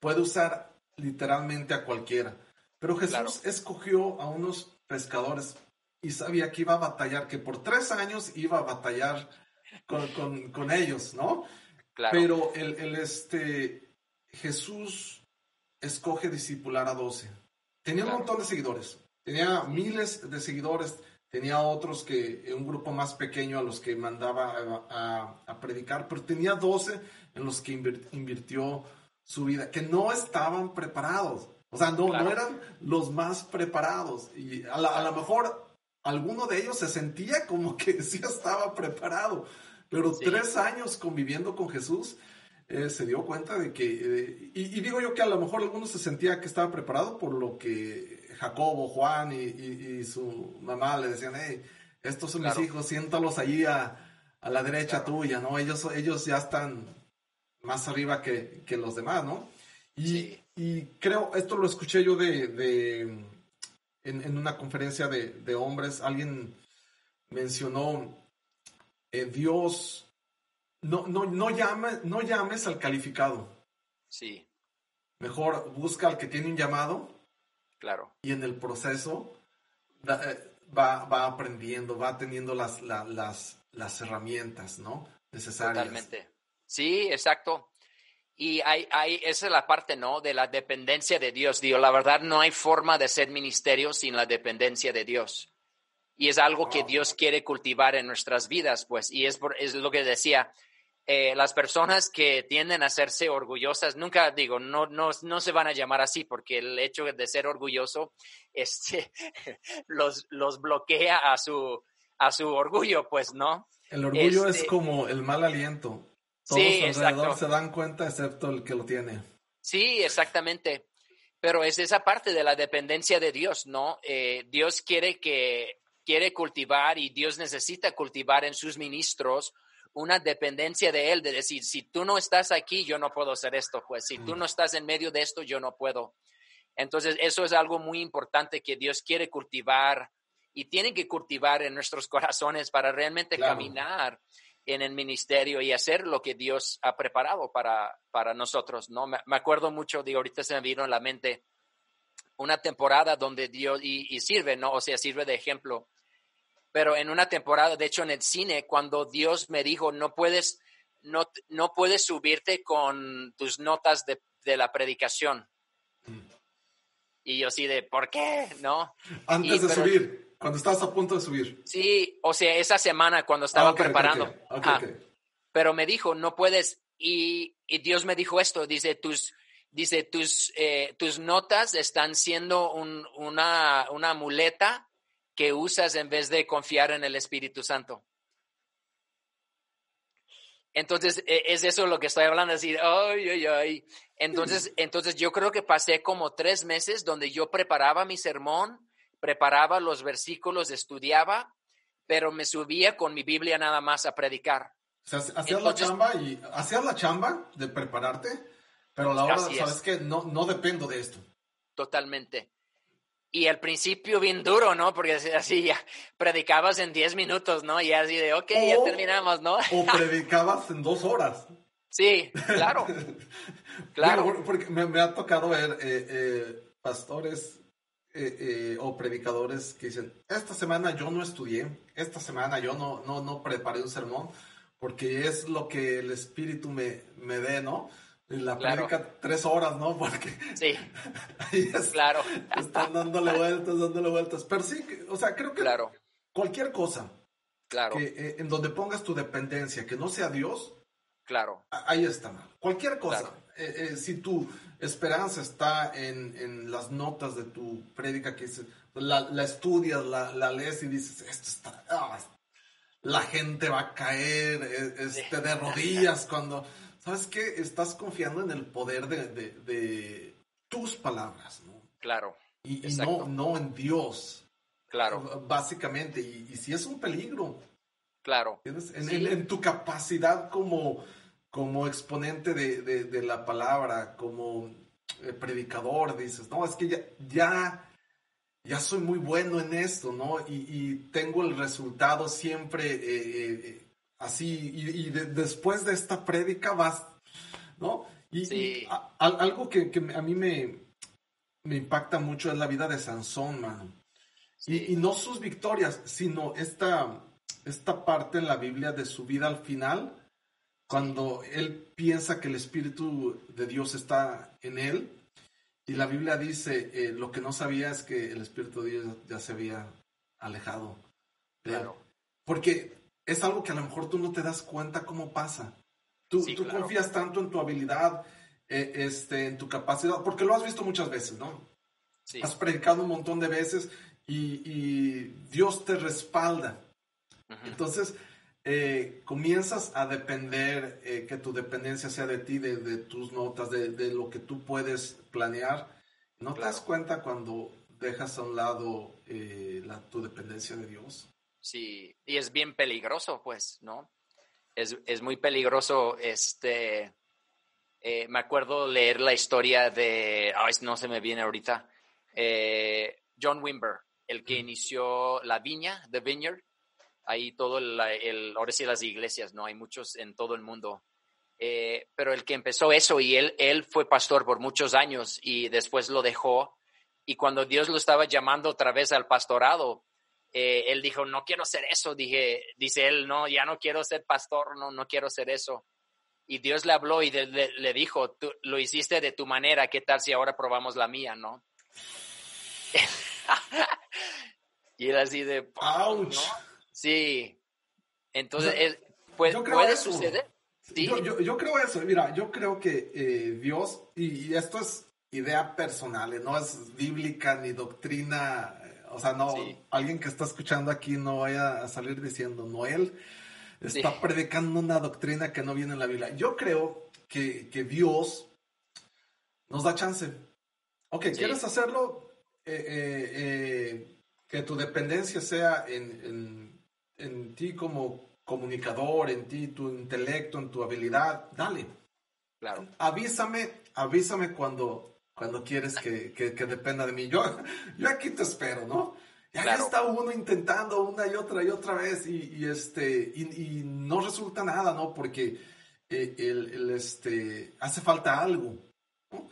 puede usar literalmente a cualquiera. Pero Jesús escogió a unos pescadores y sabía que iba a batallar, que por tres años iba a batallar con, ellos, ¿no? Pero el, el, este, Jesús escoge discipular a doce Tenía un montón de seguidores, tenía miles de seguidores, tenía otros que, un grupo más pequeño a los que mandaba a, predicar, pero tenía 12 en los que invirtió su vida, que no estaban preparados. O sea, no, no eran los más preparados. Y a, lo mejor alguno de ellos se sentía como que sí estaba preparado, pero tres años conviviendo con Jesús eh, se dio cuenta de que, eh, y, digo yo que a lo mejor algunos se sentía que estaba preparado por lo que Jacobo, Juan y, su mamá le decían, hey, estos son mis hijos, siéntalos allí a, la derecha tuya, ¿no? Ellos, ellos ya están más arriba que, los demás, ¿no? Y, creo, esto lo escuché yo de, en, una conferencia de, hombres, alguien mencionó, eh, Dios no, no, no, no llames al calificado. Sí. Mejor busca al que tiene un llamado. Claro. Y en el proceso eh, va, va aprendiendo, va teniendo las, las, las herramientas, ¿no? Necesarias. Totalmente. Sí, exacto. Y hay, hay, esa es la parte, ¿no? De la dependencia de Dios. Digo, la verdad, no hay forma de ser ministerio sin la dependencia de Dios. Y es algo que Dios quiere cultivar en nuestras vidas, pues. Y es, es lo que decía, eh, las personas que tienden a hacerse orgullosas, nunca digo, no, no, no se van a llamar así porque el hecho de ser orgulloso este, los, los bloquea a su, a su orgullo, pues, ¿no? El orgullo es este como el mal aliento. Todos alrededor se dan cuenta excepto el que lo tiene. Sí, exactamente. Pero es esa parte de la dependencia de Dios, ¿no? Eh, Dios quiere que quiere cultivar y Dios necesita cultivar en sus ministros una dependencia de Él, de decir, si tú no estás aquí, yo no puedo hacer esto, pues si tú mm. no estás en medio de esto, yo no puedo. Entonces, eso es algo muy importante que Dios quiere cultivar y tiene que cultivar en nuestros corazones para realmente caminar en el ministerio y hacer lo que Dios ha preparado para, para nosotros, ¿no? Me, acuerdo mucho de ahorita se me vino en la mente una temporada donde Dios, y, y, sirve, ¿no? O sea, sirve de ejemplo, pero en una temporada, de hecho en el cine, cuando Dios me dijo, no puedes, no, no puedes subirte con tus notas de, de la predicación. Mm. Y yo así de, ¿por qué? ¿No? Antes de subir, cuando estabas a punto de subir. Sí, o sea, esa semana cuando estaba ah, preparando. pero me dijo, no puedes. Y, y, Dios me dijo esto, dice, tus, dice, tus, eh, tus notas están siendo un, una, una muleta que usas en vez de confiar en el Espíritu Santo. Entonces, e, es eso lo que estoy hablando, decir, ay, ay, ay. Entonces, entonces yo creo que pasé como tres meses donde yo preparaba mi sermón, preparaba los versículos, estudiaba, pero me subía con mi Biblia nada más a predicar. O sea, hacías la chamba y hacías la chamba de prepararte, pero a la hora, sabes que no, no dependo de esto. Totalmente. Y al principio bien duro, ¿no? Porque así ya predicabas en 10 minutos, ¿no? Y así de, ok, ya terminamos, ¿no? o predicabas en dos horas. Sí, claro. claro. porque me, ha tocado ver eh, eh, pastores eh, o predicadores que dicen, esta semana yo no estudié, esta semana yo no, no, no preparé un sermón, porque es lo que el Espíritu me, me dé, ¿no? la predica tres horas, ¿no? Porque sí, claro. están dándole vueltas, dándole vueltas. Pero sí, o sea, creo que claro. cualquier cosa claro. que, eh, en donde pongas tu dependencia, que no sea Dios, claro. ahí está. Cualquier cosa. Eh, eh, si tu esperanza está en, en, las notas de tu prédica, que la, la estudias, la, la, lees y dices, esto está... Ah, la gente va a caer este, de rodillas cuando ¿sabes qué? Estás confiando en el poder de, tus palabras, ¿no? Claro. Y, no, no en Dios. Claro. Básicamente, y, si es un peligro. Claro. En, tu capacidad como, como exponente de, la palabra, como eh, predicador, dices, no, es que ya, ya, ya soy muy bueno en esto, ¿no? Y, tengo el resultado siempre eh, eh, así, y, después de esta prédica vas, ¿no? Y, algo que, a mí me, me impacta mucho es la vida de Sansón, mano. Y, no sus victorias, sino esta, esta parte en la Biblia de su vida al final, cuando él piensa que el Espíritu de Dios está en él. Y la Biblia dice, eh, lo que no sabía es que el Espíritu de Dios ya se había alejado. Claro. Porque es algo que a lo mejor tú no te das cuenta cómo pasa. Tú, tú confías tanto en tu habilidad, eh, este, en tu capacidad, porque lo has visto muchas veces, ¿no? Sí. Has predicado un montón de veces y, Dios te respalda. Entonces, eh, comienzas a depender, eh, que tu dependencia sea de ti, de, tus notas, de, lo que tú puedes planear. ¿No te das cuenta cuando dejas a un lado la, tu dependencia de Dios? Sí, y es bien peligroso, pues, ¿no? Es, es muy peligroso, este, eh, me acuerdo leer la historia de, ay, no se me viene ahorita, eh, John Wimber, el que inició la viña, The Vineyard, ahí todo el, el ahora sí las iglesias, ¿no? Hay muchos en todo el mundo. Eh, pero el que empezó eso y él, él fue pastor por muchos años y después lo dejó y cuando Dios lo estaba llamando otra vez al pastorado, eh, él dijo, no quiero hacer eso. Dije, dice él, no, ya no quiero ser pastor, no, no quiero hacer eso. Y Dios le habló y le, dijo, tú lo hiciste de tu manera, ¿qué tal si ahora probamos la mía, no? y él así de, ¡Auch! Sí. Entonces, ¿puede, suceder? ¿Sí? Yo, creo eso, mira, yo creo que eh, Dios, y, esto es idea personal, ¿eh? no es bíblica ni doctrina o sea, no, alguien que está escuchando aquí no vaya a salir diciendo, Noel está predicando una doctrina que no viene en la Biblia. Yo creo que, Dios nos da chance. Ok, ¿quieres hacerlo? Eh, eh, eh, que tu dependencia sea en, ti como comunicador, en ti, tu intelecto, en tu habilidad, dale. Claro. Avísame, avísame cuando cuando quieres que, dependa de mí. Yo, yo aquí te espero, ¿no? Y ahí está uno intentando una y otra y otra vez y, este, y, no resulta nada, ¿no? Porque eh, el, este, hace falta algo.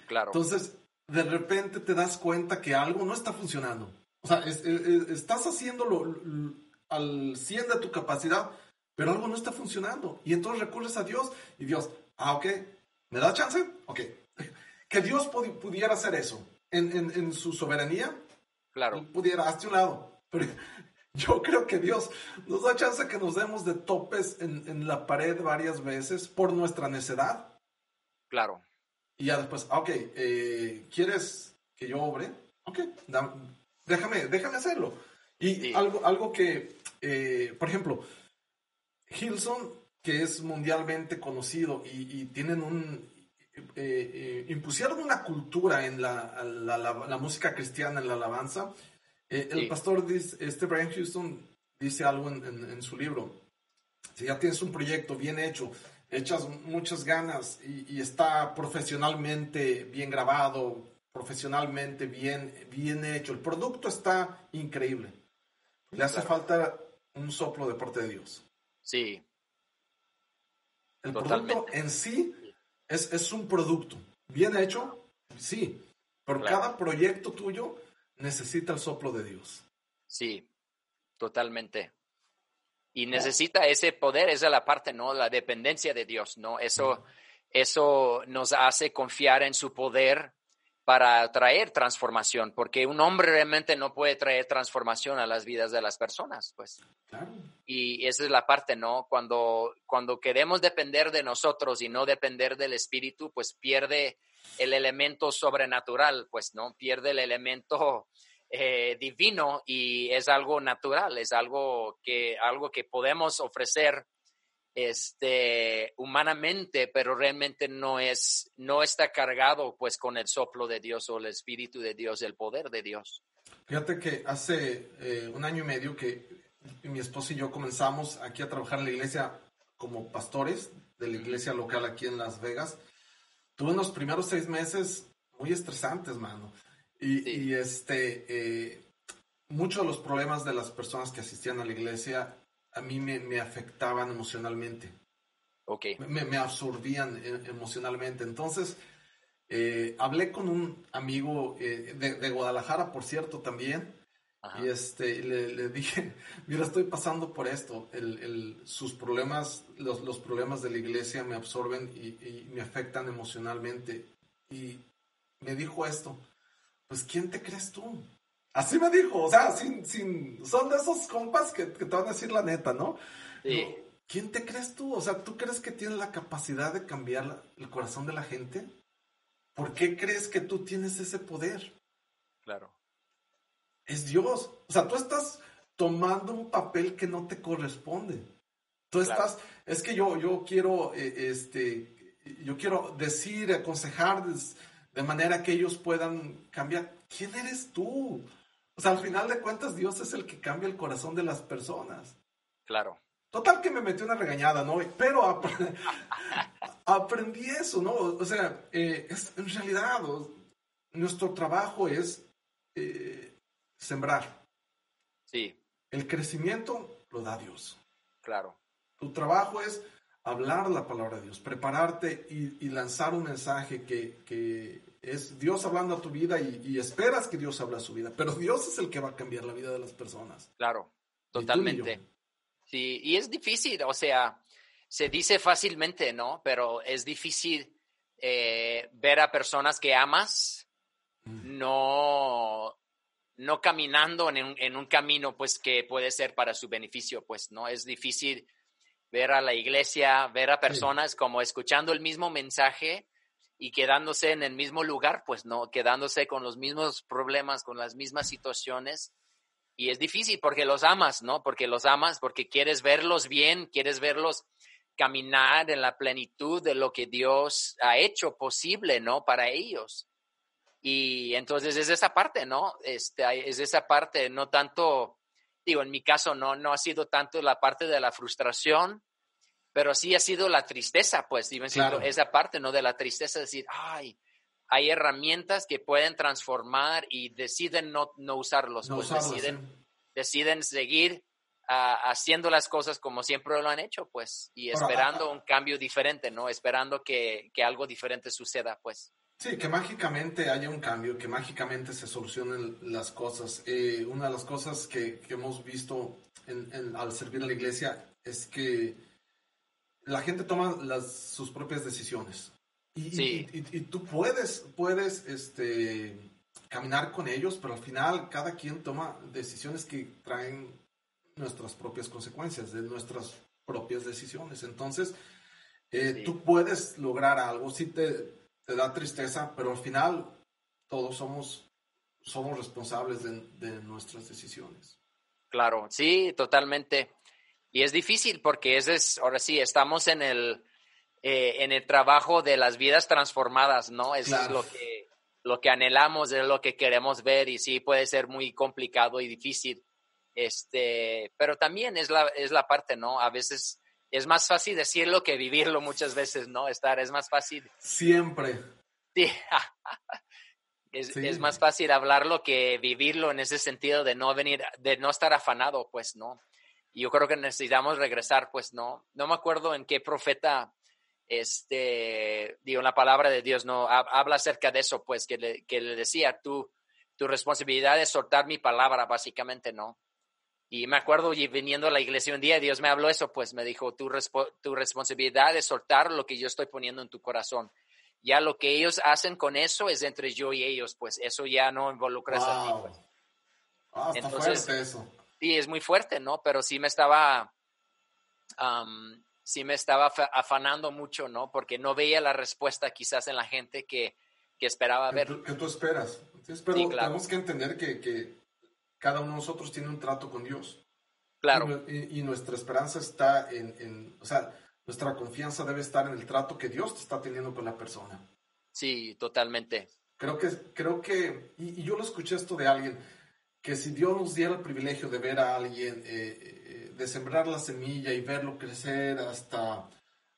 Claro. Entonces, de repente te das cuenta que algo no está funcionando. O sea, estás haciéndolo al 100 de tu capacidad, pero algo no está funcionando. Y entonces recurres a Dios y Dios, ah, ok, ¿me da chance? Ok, que Dios pudiera hacer eso en, su soberanía. Claro. Pudiera, hasta un lado. Pero yo creo que Dios nos da chance que nos demos de topes en, la pared varias veces por nuestra necedad. Claro. Y ya después, ah, ok, eh, ¿quieres que yo obre? Ok, déjame, déjame hacerlo. Y algo, algo que, eh, por ejemplo, Hilson, que es mundialmente conocido y tienen un eh, eh, impusieron una cultura en la, la, música cristiana, en la alabanza. Eh, el pastor dice, este Brian Houston dice algo en, su libro. Si ya tienes un proyecto bien hecho, echas muchas ganas y, está profesionalmente bien grabado, profesionalmente bien, bien hecho, el producto está increíble. Le hace falta un soplo de parte de Dios. Sí, El producto en sí es, es, un producto. Bien hecho, sí. Pero cada proyecto tuyo necesita el soplo de Dios. Sí, totalmente. Y necesita ese poder, esa es la parte, ¿no? La dependencia de Dios, ¿no? Eso, eso nos hace confiar en su poder para traer transformación, porque un hombre realmente no puede traer transformación a las vidas de las personas, pues. Y esa es la parte, ¿no? Cuando, cuando queremos depender de nosotros y no depender del Espíritu, pues pierde el elemento sobrenatural, pues, ¿no? Pierde el elemento eh, divino y es algo natural, es algo que, algo que podemos ofrecer este, humanamente, pero realmente no es, no está cargado pues con el soplo de Dios o el Espíritu de Dios, el poder de Dios. Fíjate que hace eh, un año y medio que mi esposo y yo comenzamos aquí a trabajar en la iglesia como pastores de la iglesia local aquí en Las Vegas. Tuve unos primeros seis meses muy estresantes, mano. Y, este, eh, muchos de los problemas de las personas que asistían a la iglesia a mí me, afectaban emocionalmente. Ok. Me, absorbían eh, emocionalmente. Entonces, eh, hablé con un amigo eh, de, Guadalajara, por cierto, también. Y este, le, dije, mira, estoy pasando por esto. El, sus problemas, los, los, problemas de la iglesia me absorben y, y, me afectan emocionalmente. Y me dijo esto, pues ¿quién te crees tú? Así me dijo, o sea, sin, sin, son de esos compas que, te van a decir la neta, ¿no? Sí. ¿Quién te crees tú? O sea, ¿tú crees que tienes la capacidad de cambiar el corazón de la gente? ¿Por qué crees que tú tienes ese poder? Claro. Es Dios. O sea, tú estás tomando un papel que no te corresponde. Tú estás, es que yo, yo quiero, eh, este, yo quiero decir, aconsejar de manera que ellos puedan cambiar. ¿Quién eres tú? O sea, al final de cuentas, Dios es el que cambia el corazón de las personas. Claro. Total que me metió una regañada, ¿no? Pero aprendí eso, ¿no? O sea, eh, es, en realidad nuestro trabajo es eh, sembrar. Sí. El crecimiento lo da Dios. Claro. Tu trabajo es hablar la palabra de Dios, prepararte y, lanzar un mensaje que, que es Dios hablando a tu vida y, esperas que Dios hable a su vida, pero Dios es el que va a cambiar la vida de las personas. Claro, totalmente. sí, y es difícil, o sea, se dice fácilmente, ¿no? Pero es difícil eh, ver a personas que amas mm. no, no caminando en un, en un camino, pues, que puede ser para su beneficio, pues, ¿no? Es difícil ver a la iglesia, ver a personas como escuchando el mismo mensaje, y quedándose en el mismo lugar, pues no, quedándose con los mismos problemas, con las mismas situaciones. Y es difícil porque los amas, ¿no? Porque los amas, porque quieres verlos bien, quieres verlos caminar en la plenitud de lo que Dios ha hecho posible, ¿no? Para ellos. Y entonces es esa parte, ¿no? Este, es esa parte, no tanto, digo, en mi caso no, no ha sido tanto la parte de la frustración, pero sí ha sido la tristeza, pues, esa parte, ¿no? De la tristeza, decir, ay, hay herramientas que pueden transformar y deciden no, no usarlos, pues deciden, deciden seguir ah, haciendo las cosas como siempre lo han hecho, pues, y esperando un cambio diferente, ¿no? Esperando que, que, algo diferente suceda, pues. Sí, que mágicamente haya un cambio, que mágicamente se solucionen las cosas. Eh, una de las cosas que, que hemos visto en, al servir a la iglesia es que la gente toma las, sus propias decisiones. Y, y, tú puedes, puedes este, caminar con ellos, pero al final cada quien toma decisiones que traen nuestras propias consecuencias, de nuestras propias decisiones. Entonces, eh, tú puedes lograr algo, sí te, te, da tristeza, pero al final todos somos, somos responsables de, de nuestras decisiones. Claro, sí, totalmente. Y es difícil porque ese es, ahora sí, estamos en el, eh, en el trabajo de las vidas transformadas, ¿no? Eso es lo que, lo que anhelamos, es lo que queremos ver y sí puede ser muy complicado y difícil. Este, pero también es la, es la parte, ¿no? A veces es más fácil decirlo que vivirlo muchas veces, ¿no? Estar, es más fácil. Siempre. Sí. es, es, más fácil hablarlo que vivirlo en ese sentido de no venir, de no estar afanado, pues, ¿no? Y yo creo que necesitamos regresar, pues no, no me acuerdo en qué profeta este, digo, la palabra de Dios no habla acerca de eso, pues, que le, que le decía, tú, tu responsabilidad es soltar mi palabra, básicamente, ¿no? Y me acuerdo y viniendo a la iglesia un día, Dios me habló eso, pues me dijo, tu, tu responsabilidad es soltar lo que yo estoy poniendo en tu corazón. Ya lo que ellos hacen con eso es entre yo y ellos, pues eso ya no involucra a ti. Pues. Ah, está fuerte eso. Sí, es muy fuerte, ¿no? Pero sí me estaba, sí me estaba afanando mucho, ¿no? Porque no veía la respuesta quizás en la gente que, que esperaba ver. ¿Qué tú esperas? pero tenemos que entender que, que cada uno de nosotros tiene un trato con Dios. Claro. Y, nuestra esperanza está en, o sea, nuestra confianza debe estar en el trato que Dios está teniendo con la persona. Sí, totalmente. Creo que, creo que, y, yo lo escuché esto de alguien, que si Dios nos diera el privilegio de ver a alguien, eh, eh, de sembrar la semilla y verlo crecer hasta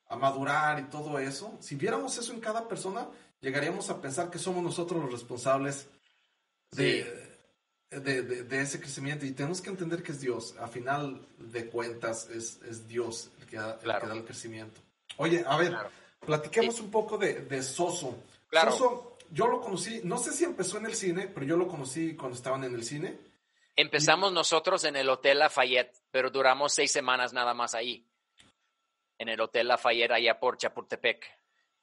a madurar y todo eso, si viéramos eso en cada persona, llegaríamos a pensar que somos nosotros los responsables de, de, ese crecimiento y tenemos que entender que es Dios. A final de cuentas es, es Dios el que, da, el crecimiento. Oye, a ver, platiquemos un poco de, Soso. Soso, yo lo conocí, no sé si empezó en el cine, pero yo lo conocí cuando estaban en el cine. Empezamos nosotros en el Hotel Lafayette, pero duramos seis semanas nada más ahí. En el Hotel Lafayette, allá por Chapultepec.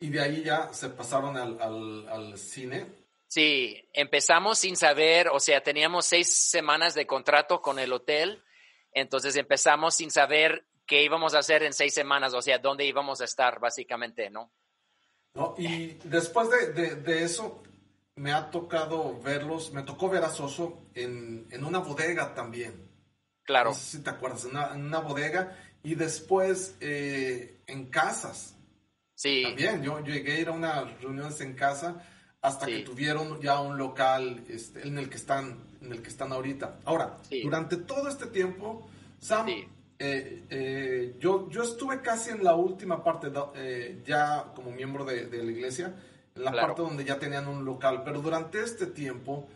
Y de ahí ya se pasaron al, al, al cine. Sí, empezamos sin saber, o sea, teníamos seis semanas de contrato con el hotel, entonces empezamos sin saber qué íbamos a hacer en seis semanas, o sea, dónde íbamos a estar, básicamente, ¿no? No y después de, eso, me ha tocado verlos, me tocó ver a Soso en, una bodega también. Claro. No sé si te acuerdas, en una, bodega y después eh, en casas. Sí. También, yo, yo llegué a ir a unas reuniones en casa hasta que tuvieron ya un local este, en el que están en el que están ahorita. Ahora, durante todo este tiempo, Sam, eh, eh, yo, yo estuve casi en la última parte, eh, ya como miembro de, la iglesia, en la parte donde ya tenían un local, pero durante este tiempo,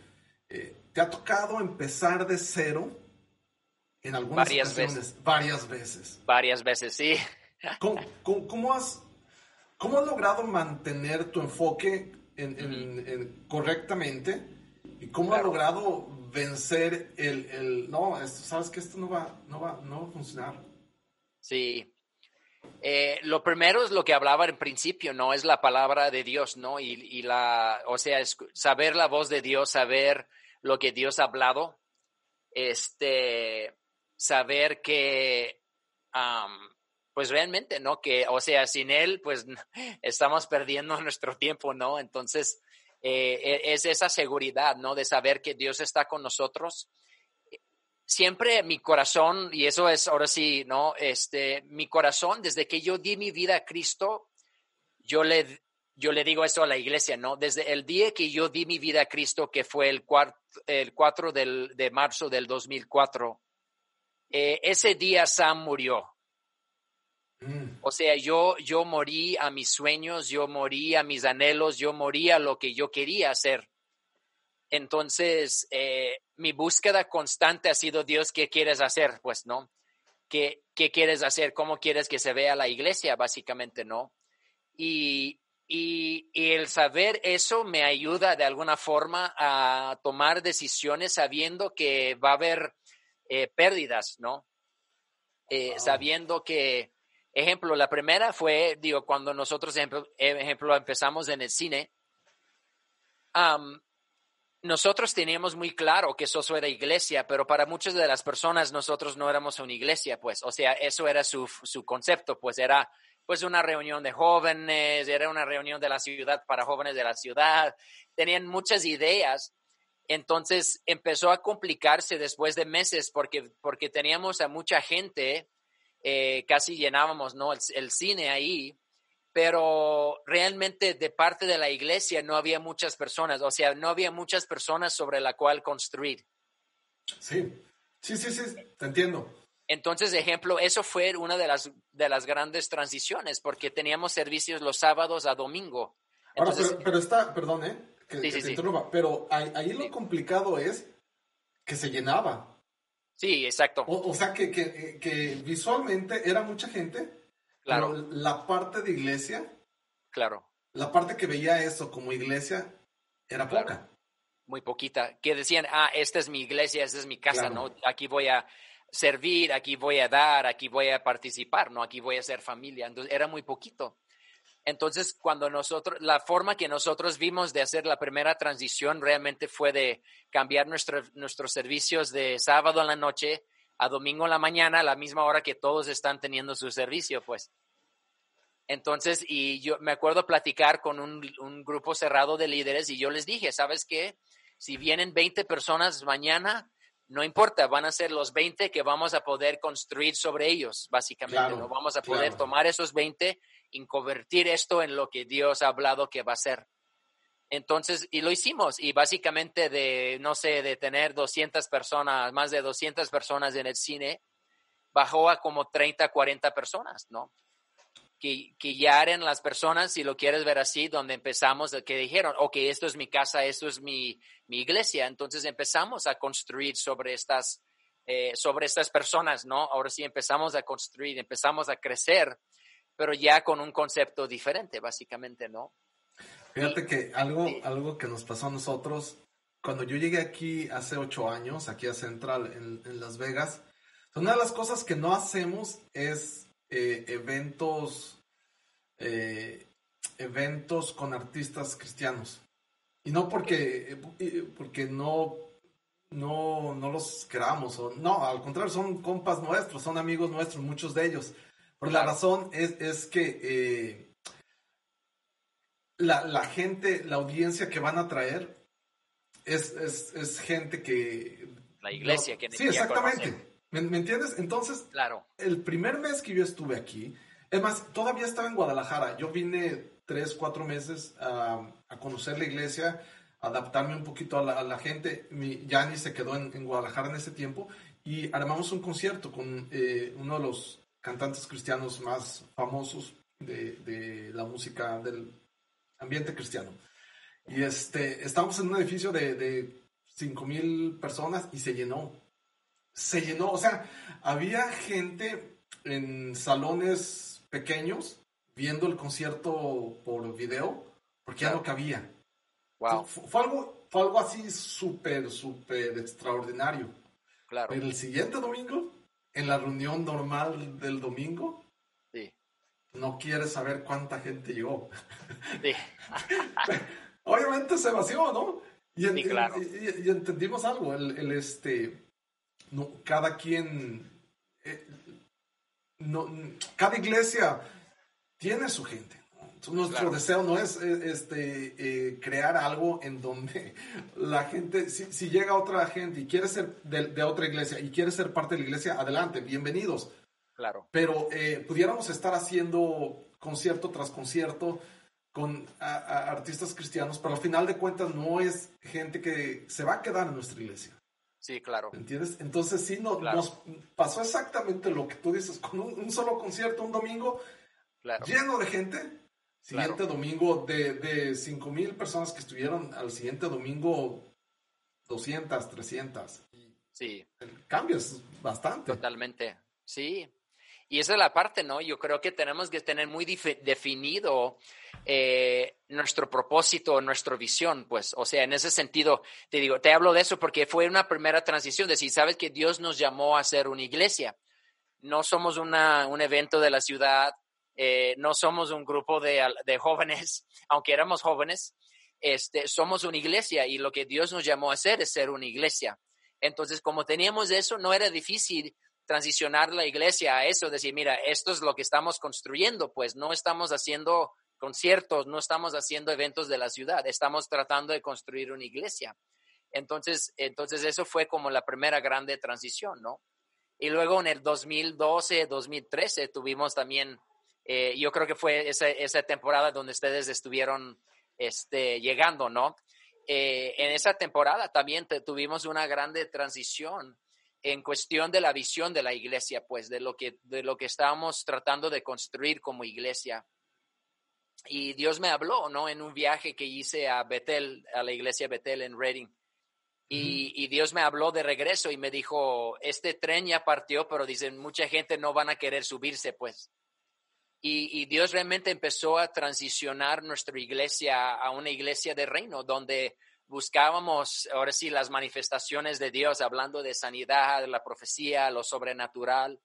¿te ha tocado empezar de cero en algunas varias veces. Varias veces. Varias veces, sí. ¿Cómo, has, ¿Cómo has logrado mantener tu enfoque en, correctamente y cómo ha logrado vencer el, el no, sabes que esto no va, no va, no va a funcionar. Sí. Eh, lo primero es lo que hablaba en principio, ¿no? Es la palabra de Dios, ¿no? Y, y la, o sea, es saber la voz de Dios, saber lo que Dios ha hablado, este, saber que, pues realmente, ¿no? Que, o sea, sin él, pues estamos perdiendo nuestro tiempo, ¿no? Entonces, eh, e, es esa seguridad, ¿no? De saber que Dios está con nosotros. Siempre mi corazón, y eso es ahora sí, ¿no? Este, mi corazón, desde que yo di mi vida a Cristo, yo le, yo le digo eso a la iglesia, ¿no? Desde el día que yo di mi vida a Cristo, que fue el, el 4 de marzo del 2004, eh, ese día Sam murió. Mm. O sea, yo, yo morí a mis sueños, yo morí a mis anhelos, yo morí a lo que yo quería hacer. Entonces, eh, mi búsqueda constante ha sido, Dios, ¿qué quieres hacer? Pues, ¿no? ¿Qué, ¿Qué quieres hacer? ¿Cómo quieres que se vea la iglesia? Básicamente, ¿no? Y, y, el saber eso me ayuda de alguna forma a tomar decisiones sabiendo que va a haber eh, pérdidas, ¿no? Eh, sabiendo que, Ejemplo, la primera fue, digo, cuando nosotros, ejemplo, ejemplo empezamos en el cine, nosotros teníamos muy claro que eso era iglesia, pero para muchas de las personas nosotros no éramos una iglesia, pues, o sea, eso era su, su concepto, pues era pues una reunión de jóvenes, era una reunión de la ciudad para jóvenes de la ciudad, tenían muchas ideas. Entonces empezó a complicarse después de meses porque, porque teníamos a mucha gente eh, casi llenábamos ¿no? El, cine ahí, pero realmente de parte de la iglesia no había muchas personas, o sea, no había muchas personas sobre la cual construir. Sí, sí, sí, sí, te entiendo. Entonces, ejemplo, eso fue una de las, de las grandes transiciones, porque teníamos servicios los sábados a domingo. Ahora, pero, está, perdón, ¿eh? Que, sí, pero ahí, ahí, lo complicado es que se llenaba. Sí, exacto. O, sea, que, que, que, visualmente era mucha gente Claro. la parte de iglesia. Claro. La parte que veía eso como iglesia era poca. Muy poquita. Que decían, ah, esta es mi iglesia, esta es mi casa, ¿no? Aquí voy a servir, aquí voy a dar, aquí voy a participar, ¿no? Aquí voy a ser familia. Entonces, era muy poquito. Entonces, cuando nosotros, la forma que nosotros vimos de hacer la primera transición realmente fue de cambiar nuestros servicios de sábado en la noche a domingo en la mañana, a la misma hora que todos están teniendo su servicio, pues. Entonces, y yo me acuerdo platicar con un, un grupo cerrado de líderes y yo les dije, ¿sabes qué? Si vienen 20 personas mañana, no importa, van a ser los 20 que vamos a poder construir sobre ellos, básicamente. no vamos a poder tomar esos 20 y convertir esto en lo que Dios ha hablado que va a ser. Entonces, y lo hicimos, y básicamente de, no sé, de tener 200 personas, más de 200 personas en el cine, bajó a como 30, 40 personas, ¿no? Que, que ya eran las personas, si lo quieres ver así, donde empezamos, que dijeron, ok, esto es mi casa, esto es mi, mi iglesia. Entonces empezamos a construir sobre estas, eh, sobre estas personas, ¿no? Ahora sí empezamos a construir, empezamos a crecer pero ya con un concepto diferente, básicamente, ¿no? Fíjate que algo, algo que nos pasó a nosotros, cuando yo llegué aquí hace ocho años, aquí a Central, en, Las Vegas, una de las cosas que no hacemos es eh, eventos, eh, eventos con artistas cristianos. Y no porque, eh, porque no, no, no los queramos, o, no, al contrario, son compas nuestros, son amigos nuestros, muchos de ellos. Por la razón es, que eh, la, gente, la audiencia que van a traer es, gente que... La iglesia que Sí, exactamente. ¿Me, entiendes? Entonces, claro. el primer mes que yo estuve aquí, es más, todavía estaba en Guadalajara. Yo vine tres, cuatro meses a, conocer la iglesia, adaptarme un poquito a la, gente. Mi, Yanni se quedó en, Guadalajara en ese tiempo y armamos un concierto con eh, uno de los cantantes cristianos más famosos de, la música del ambiente cristiano. Y este, estábamos en un edificio de, de 5 mil personas y se llenó. Se llenó, o sea, había gente en salones pequeños viendo el concierto por video porque ya no cabía. Wow. Fue, algo, fue algo así súper, súper extraordinario. Claro. Pero el siguiente domingo en la reunión normal del domingo, sí. no quieres saber cuánta gente llegó. Sí. Obviamente se vació, ¿no? Y, claro. y, entendimos algo, el, este, no, cada quien, eh, no, cada iglesia tiene su gente. Nuestro deseo no es eh, este, eh, crear algo en donde la gente, si, llega otra gente y quiere ser de, otra iglesia y quiere ser parte de la iglesia, adelante, bienvenidos. Claro. Pero eh, pudiéramos estar haciendo concierto tras concierto con artistas cristianos, pero al final de cuentas no es gente que se va a quedar en nuestra iglesia. Sí, claro. ¿Entiendes? Entonces sí no, nos pasó exactamente lo que tú dices, con un, solo concierto, un domingo lleno de gente Siguiente domingo, de, de 5 mil personas que estuvieron, al siguiente domingo 200, 300. Sí. El cambio es bastante. Totalmente, sí. Y esa es la parte, ¿no? Yo creo que tenemos que tener muy definido eh, nuestro propósito, nuestra visión, pues, o sea, en ese sentido, te digo, te hablo de eso porque fue una primera transición, de decir, sabes que Dios nos llamó a ser una iglesia. No somos una, un evento de la ciudad, eh, no somos un grupo de, jóvenes, aunque éramos jóvenes, este, somos una iglesia y lo que Dios nos llamó a hacer es ser una iglesia. Entonces, como teníamos eso, no era difícil transicionar la iglesia a eso, decir, mira, esto es lo que estamos construyendo, pues no estamos haciendo conciertos, no estamos haciendo eventos de la ciudad, estamos tratando de construir una iglesia. Entonces, entonces eso fue como la primera grande transición, ¿no? Y luego en el 2012, 2013 tuvimos también eh, yo creo que fue esa, esa, temporada donde ustedes estuvieron este, llegando, ¿no? Eh, en esa temporada también tuvimos una grande transición en cuestión de la visión de la iglesia, pues de lo que, de lo que estábamos tratando de construir como iglesia. Y Dios me habló, ¿no? En un viaje que hice a Betel, a la iglesia Betel en Reading. Y, y, Dios me habló de regreso y me dijo, este tren ya partió, pero dicen, mucha gente no van a querer subirse, pues. Y, Dios realmente empezó a transicionar nuestra iglesia a una iglesia de reino, donde buscábamos, ahora sí, las manifestaciones de Dios, hablando de sanidad, de la profecía, lo sobrenatural,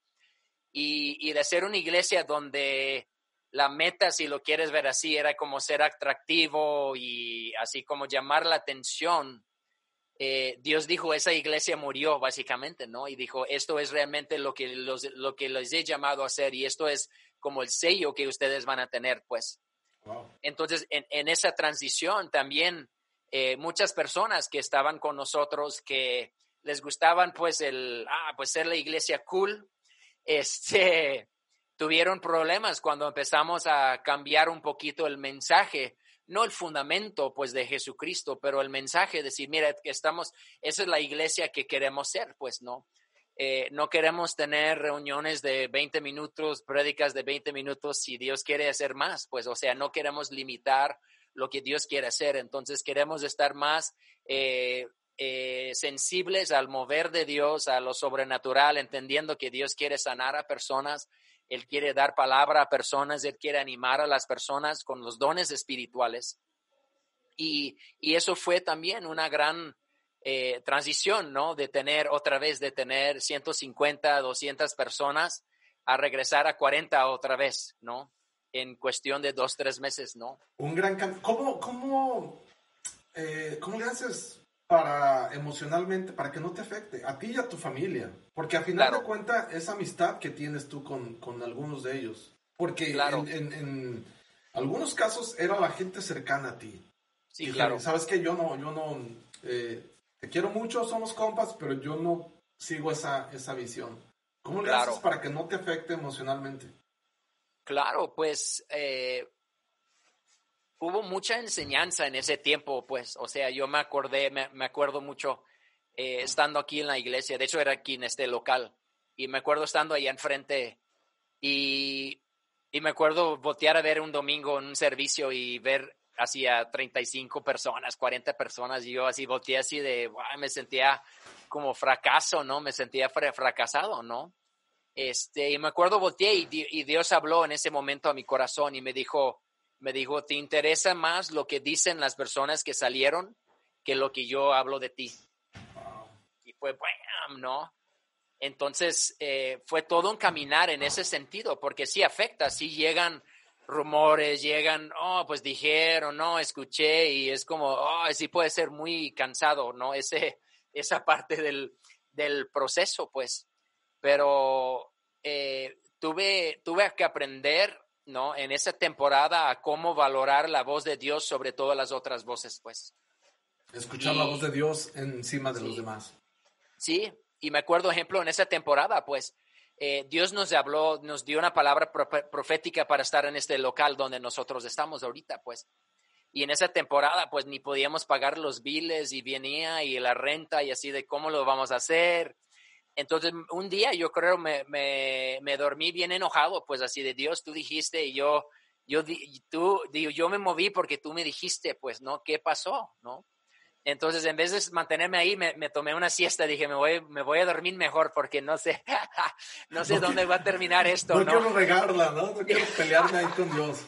y, de ser una iglesia donde la meta, si lo quieres ver así, era como ser atractivo y así como llamar la atención. Eh, Dios dijo, esa iglesia murió básicamente, ¿no? Y dijo, esto es realmente lo que, los, lo que les he llamado a hacer y esto es como el sello que ustedes van a tener, pues. Entonces, en, esa transición también eh, muchas personas que estaban con nosotros que les gustaban pues el, ah, pues ser la iglesia cool, este, tuvieron problemas cuando empezamos a cambiar un poquito el mensaje, no el fundamento pues de Jesucristo, pero el mensaje, decir, mira, estamos, esa es la iglesia que queremos ser, pues, ¿no? Eh, no queremos tener reuniones de 20 minutos, prédicas de 20 minutos si Dios quiere hacer más, pues, o sea, no queremos limitar lo que Dios quiere hacer, entonces queremos estar más eh, eh, sensibles al mover de Dios, a lo sobrenatural, entendiendo que Dios quiere sanar a personas él quiere dar palabra a personas, Él quiere animar a las personas con los dones espirituales. Y, eso fue también una gran eh, transición, ¿no? De tener otra vez, de tener 150, 200 personas a regresar a 40 otra vez, ¿no? En cuestión de dos, tres meses, ¿no? Un gran cambio. ¿Cómo, cómo, eh, ¿Cómo le haces para emocionalmente, para que no te afecte a ti y a tu familia. Porque al final de cuentas esa amistad que tienes tú con, con algunos de ellos. Porque en, en, algunos casos era la gente cercana a ti. Sí, claro. Sabes que yo no, yo no, eh, te quiero mucho, somos compas, pero yo no sigo esa, esa visión. ¿Cómo le haces para que no te afecte emocionalmente? Claro, pues eh, hubo mucha enseñanza en ese tiempo, pues, o sea, yo me acordé, me, acuerdo mucho eh, estando aquí en la iglesia, de hecho era aquí en este local, y me acuerdo estando ahí enfrente y, y me acuerdo voltear a ver un domingo en un servicio y ver así a 35 personas, 40 personas, y yo así volteé así de, me sentía como fracaso, ¿no? Me sentía fracasado, ¿no? Este, y me acuerdo volteé y, y Dios habló en ese momento a mi corazón y me dijo, me dijo, ¿te interesa más lo que dicen las personas que salieron que lo que yo hablo de ti? Y fue, bueno, ¿no? Entonces, eh, fue todo un caminar en ese sentido, porque sí afecta, sí llegan rumores, llegan, oh, pues dijeron, no, escuché, y es como, oh, sí puede ser muy cansado, ¿no? Ese, esa parte del, del proceso, pues. Pero eh, tuve, tuve que aprender ¿no? En esa temporada a cómo valorar la voz de Dios sobre todas las otras voces, pues. Escuchar la voz de Dios encima de los demás. Sí, y me acuerdo, ejemplo, en esa temporada, pues, eh, Dios nos habló, nos dio una palabra profética para estar en este local donde nosotros estamos ahorita, pues. Y en esa temporada, pues, ni podíamos pagar los biles y venía y la renta y así de cómo lo vamos a hacer. Entonces, un día yo creo me, me, dormí bien enojado, pues así de Dios, tú dijiste y yo, yo, tú, yo me moví porque tú me dijiste, pues, ¿no? ¿Qué pasó? ¿No? Entonces, en vez de mantenerme ahí, me, me, tomé una siesta. Dije, me voy, me voy a dormir mejor porque no sé, no sé dónde va a terminar esto. No, no, quiero regarla, ¿no? No quiero pelearme ahí con Dios.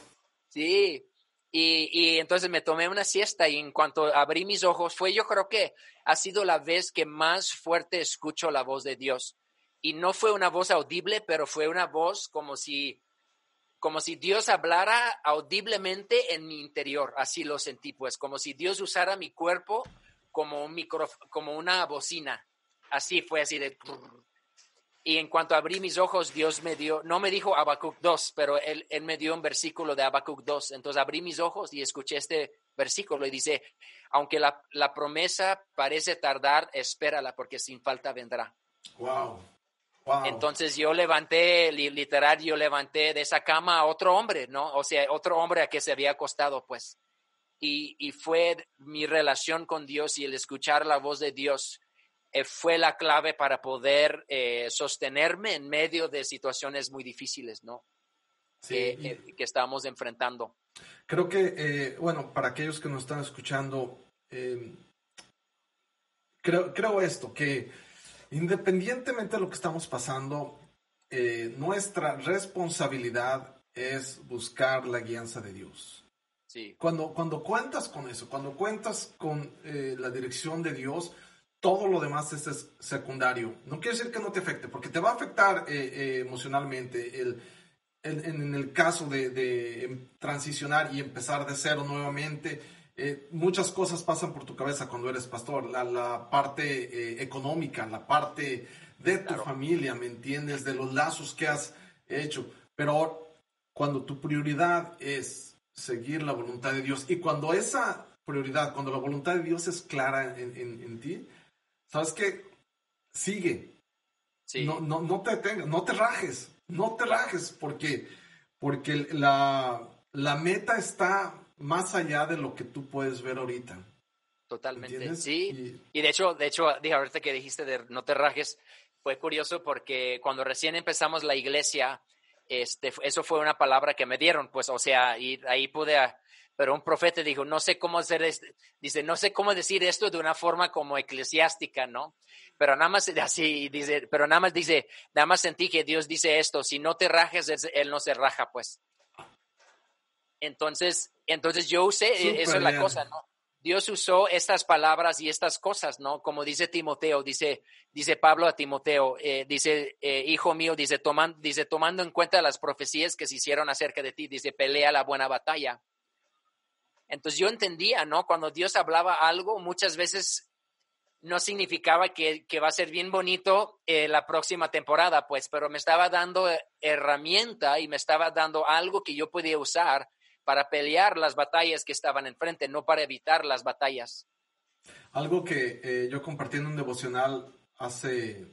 Sí, y, y, entonces me tomé una siesta y en cuanto abrí mis ojos fue yo creo que ha sido la vez que más fuerte escucho la voz de Dios. Y no fue una voz audible, pero fue una voz como si como si Dios hablara audiblemente en mi interior, así lo sentí, pues como si Dios usara mi cuerpo como un micro, como una bocina. Así fue así de y en cuanto abrí mis ojos, Dios me dio, no me dijo Habacuc 2, pero él, él me dio un versículo de Habacuc 2. Entonces abrí mis ojos y escuché este versículo y dice, aunque la, la promesa parece tardar, espérala porque sin falta vendrá. Wow. Wow. Entonces yo levanté, literal, yo levanté de esa cama a otro hombre, ¿no? O sea, otro hombre a que se había acostado, pues. Y, y fue mi relación con Dios y el escuchar la voz de Dios eh, fue la clave para poder eh, sostenerme en medio de situaciones muy difíciles, ¿no? Sí, eh, que estamos enfrentando. Creo que, bueno, para aquellos que nos están escuchando, creo, creo esto, que independientemente de lo que estamos pasando, nuestra responsabilidad es buscar la guianza de Dios. Sí. Cuando, cuando cuentas con eso, cuando cuentas con eh, la dirección de Dios, todo lo demás es, secundario. No quiere decir que no te afecte, porque te va a afectar eh, eh, emocionalmente. El, en, el caso de, transicionar y empezar de cero nuevamente, eh, muchas cosas pasan por tu cabeza cuando eres pastor. La, parte económica, la parte de tu familia, ¿me entiendes? De los lazos que has hecho. Pero cuando tu prioridad es seguir la voluntad de Dios y cuando esa prioridad, cuando la voluntad de Dios es clara en, en ti, ¿sabes qué? Sigue. No, no, no te detengas, no te rajes, no te rajes, porque, porque la, la meta está más allá de lo que tú puedes ver ahorita. Totalmente, sí. Y, de hecho, de hecho, dije ahorita que dijiste de no te rajes, fue curioso porque cuando recién empezamos la iglesia, este, eso fue una palabra que me dieron, pues, o sea, y ahí pude pero un profeta dijo, no sé cómo hacer esto, dice, no sé cómo decir esto de una forma como eclesiástica, ¿no? Pero nada más así, dice, pero nada más dice, nada más sentí que Dios dice esto, si no te rajes, Él no se raja, pues. Entonces, entonces yo usé, eso es la cosa, ¿no? Dios usó estas palabras y estas cosas, ¿no? Como dice Timoteo, dice, dice Pablo a Timoteo, eh, dice, eh, hijo mío, dice, toman, dice, tomando en cuenta las profecías que se hicieron acerca de ti, dice, pelea la buena batalla. Entonces yo entendía, ¿no? Cuando Dios hablaba algo, muchas veces no significaba que, va a ser bien bonito eh, la próxima temporada, pues, pero me estaba dando herramienta y me estaba dando algo que yo podía usar para pelear las batallas que estaban enfrente, no para evitar las batallas. Algo que eh, yo compartí en un devocional hace,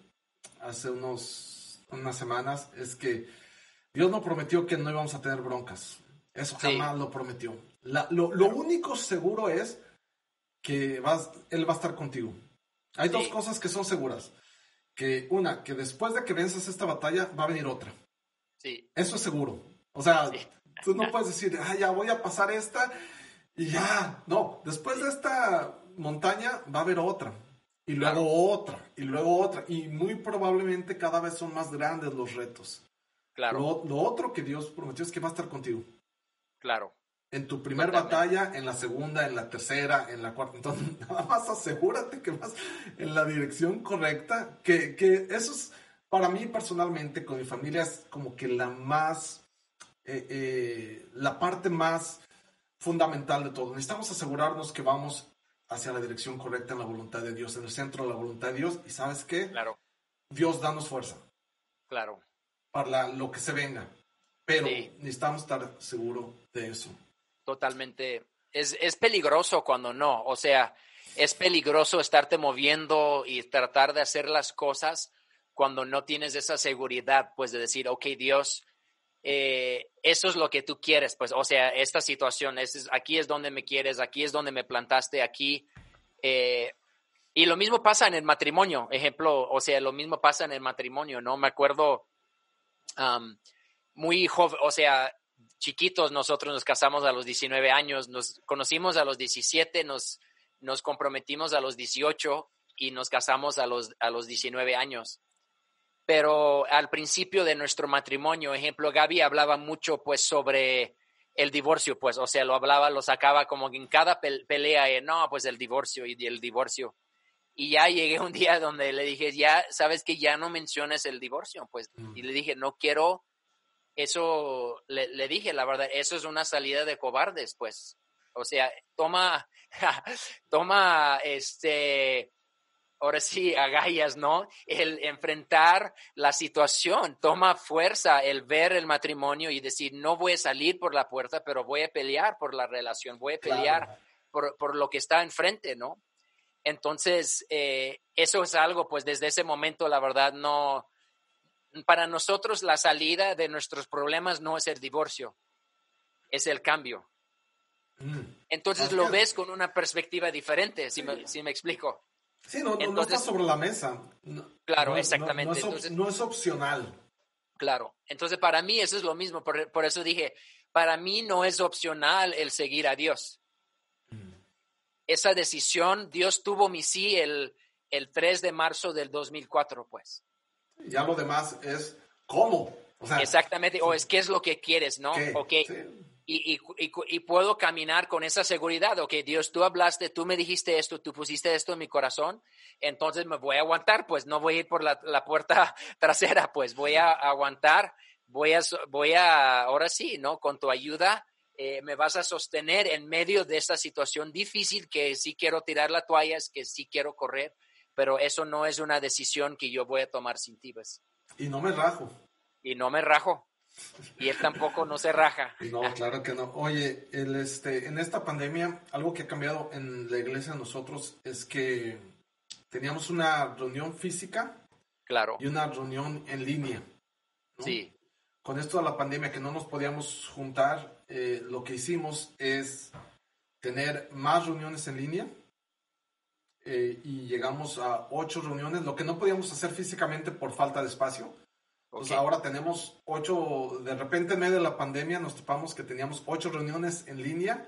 hace unos, unas semanas es que Dios no prometió que no íbamos a tener broncas. Eso jamás lo prometió lo, único seguro es que vas, Él va a estar contigo. Hay dos cosas que son seguras. Que una, que después de que vences esta batalla, va a venir otra. Sí. Eso es seguro. O sea, tú no puedes decir, ah, ya voy a pasar esta y ya. No, después de esta montaña va a haber otra. Y luego otra. Y luego otra. Y muy probablemente cada vez son más grandes los retos. Claro. lo otro que Dios prometió es que va a estar contigo. Claro en tu primer batalla, en la segunda, en la tercera, en la cuarta. Entonces, nada más asegúrate que vas en la dirección correcta, que, que eso es, para mí personalmente, con mi familia, es como que la más, eh, eh, la parte más fundamental de todo. Necesitamos asegurarnos que vamos hacia la dirección correcta en la voluntad de Dios, en el centro de la voluntad de Dios. ¿Y sabes qué? Claro. Dios danos fuerza. Claro. Para lo que se venga. Pero necesitamos estar seguros de eso totalmente, es, es peligroso cuando no, o sea, es peligroso estarte moviendo y tratar de hacer las cosas cuando no tienes esa seguridad, pues de decir, ok, Dios, eh, eso es lo que tú quieres, pues, o sea, esta situación, es, aquí es donde me quieres, aquí es donde me plantaste, aquí. Eh, y lo mismo pasa en el matrimonio, ejemplo, o sea, lo mismo pasa en el matrimonio, ¿no? Me acuerdo muy joven, o sea, chiquitos, nosotros nos casamos a los 19 años, nos conocimos a los 17, nos, nos comprometimos a los 18 y nos casamos a los, a los 19 años. Pero al principio de nuestro matrimonio, ejemplo, Gaby hablaba mucho pues sobre el divorcio, pues, o sea, lo hablaba, lo sacaba como en cada pelea, eh, no, pues el divorcio y el divorcio. Y ya llegué un día donde le dije, ya, sabes que ya no menciones el divorcio, pues, mm. y le dije, no quiero eso le, dije, la verdad, eso es una salida de cobardes, pues. O sea, toma, toma, este, ahora sí, agallas, ¿no? El enfrentar la situación, toma fuerza el ver el matrimonio y decir, no voy a salir por la puerta, pero voy a pelear por la relación, voy a pelear por, lo que está enfrente, ¿no? Entonces, eh, eso es algo, pues desde ese momento, la verdad, no, para nosotros la salida de nuestros problemas no es el divorcio, es el cambio. Mm. Entonces lo ves con una perspectiva diferente, si, me, si me, explico. Sí, no, no, está sobre la mesa. claro, exactamente. No, es, opcional. Claro, entonces para mí eso es lo mismo, por, eso dije, para mí no es opcional el seguir a Dios. Mm. Esa decisión, Dios tuvo mi sí el, el 3 de marzo del 2004, pues. Ya lo demás es cómo. Exactamente, o es qué es lo que quieres, ¿no? Ok. Y, y, y, puedo caminar con esa seguridad, ok, Dios, tú hablaste, tú me dijiste esto, tú pusiste esto en mi corazón, entonces me voy a aguantar, pues no voy a ir por la, la puerta trasera, pues voy a aguantar, voy a, voy a, ahora sí, ¿no? Con tu ayuda, eh, me vas a sostener en medio de esta situación difícil que sí quiero tirar la toalla, es que sí quiero correr, pero eso no es una decisión que yo voy a tomar sin ti, pues. Y no me rajo. Y no me rajo. Y él tampoco no se raja. No, claro que no. Oye, el, este, en esta pandemia, algo que ha cambiado en la iglesia nosotros es que teníamos una reunión física. Claro. Y una reunión en línea. Sí. Con esto de la pandemia que no nos podíamos juntar, eh, lo que hicimos es tener más reuniones en línea. Eh, y llegamos a ocho reuniones, lo que no podíamos hacer físicamente por falta de espacio pues ahora tenemos ocho, de repente en medio de la pandemia nos topamos que teníamos ocho reuniones en línea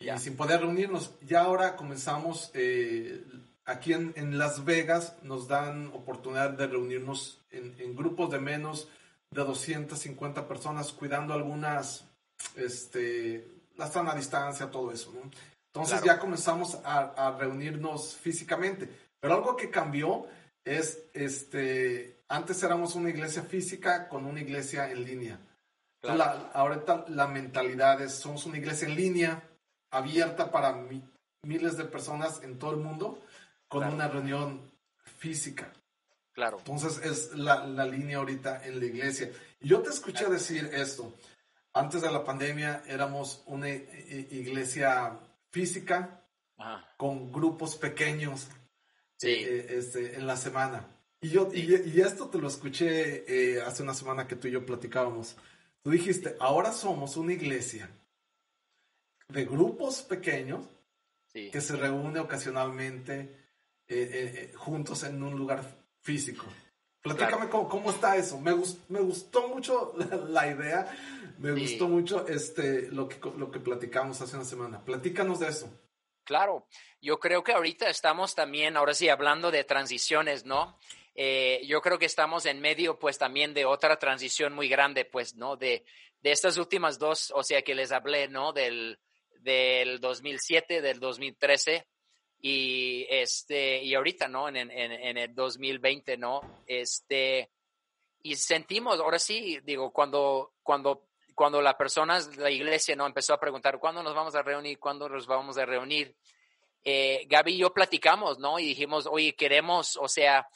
y sin poder reunirnos. Ya ahora comenzamos, eh, aquí en, Las Vegas nos dan oportunidad de reunirnos en, grupos de menos de 250 personas, cuidando algunas, este, la sana distancia, todo eso, ¿no? Entonces ya comenzamos a, a reunirnos físicamente. Pero algo que cambió es, este, antes éramos una iglesia física con una iglesia en línea. ahorita la mentalidad es, somos una iglesia en línea, abierta para miles de personas en todo el mundo, con una reunión física. Claro. Entonces es la, línea ahorita en la iglesia. yo te escuché decir esto. Antes de la pandemia éramos una iglesia física con grupos pequeños eh, este, en la semana. Y, yo, y, esto te lo escuché eh, hace una semana que tú y yo platicábamos. Tú dijiste, ahora somos una iglesia de grupos pequeños que se reúne ocasionalmente eh, eh, juntos en un lugar físico. Platícame cómo, está eso. Me, me gustó mucho la, idea, me gustó mucho este, lo, que, lo que platicamos hace una semana. Platícanos de eso. Claro, yo creo que ahorita estamos también, ahora sí, hablando de transiciones, ¿no? Eh, yo creo que estamos en medio, pues, también de otra transición muy grande, pues, ¿no? De, de estas últimas dos, o sea, que les hablé, ¿no? Del, del 2007, del 2013 y, este, y ahorita, ¿no? En, en, en el 2020, ¿no? Este, y sentimos, ahora sí, digo, cuando, cuando, cuando la persona, la iglesia, ¿no? Empezó a preguntar, ¿cuándo nos vamos a reunir? ¿Cuándo nos vamos a reunir? Eh, Gaby y yo platicamos, ¿no? Y dijimos, oye, queremos, o sea,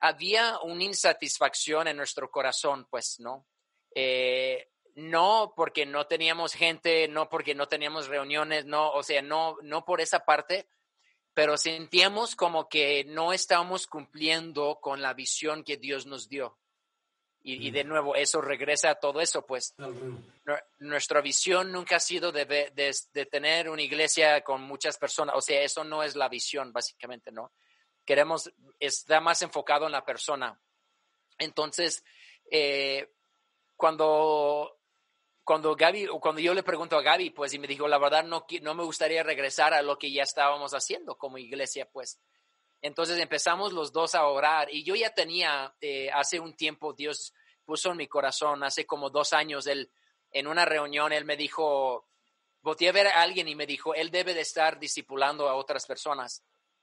había una insatisfacción en nuestro corazón, pues, ¿no? Eh, no porque no teníamos gente, no porque no teníamos reuniones, no, o sea, no, no por esa parte, pero sentíamos como que no estábamos cumpliendo con la visión que Dios nos dio. Y, de nuevo, eso regresa a todo eso, pues. Nuestra visión nunca ha sido de, de, tener una iglesia con muchas personas, o sea, eso no es la visión, básicamente, ¿no? Queremos, está más enfocado en la persona. Entonces, eh, cuando, cuando Gaby, o cuando yo le pregunto a Gaby, pues, y me dijo, la verdad, no, no me gustaría regresar a lo que ya estábamos haciendo como iglesia, pues. Entonces empezamos los dos a orar y yo ya tenía, eh, hace un tiempo, Dios puso en mi corazón, hace como dos años, él, en una reunión, él me dijo, volteé a ver a alguien y me dijo, él debe de estar discipulando a otras personas.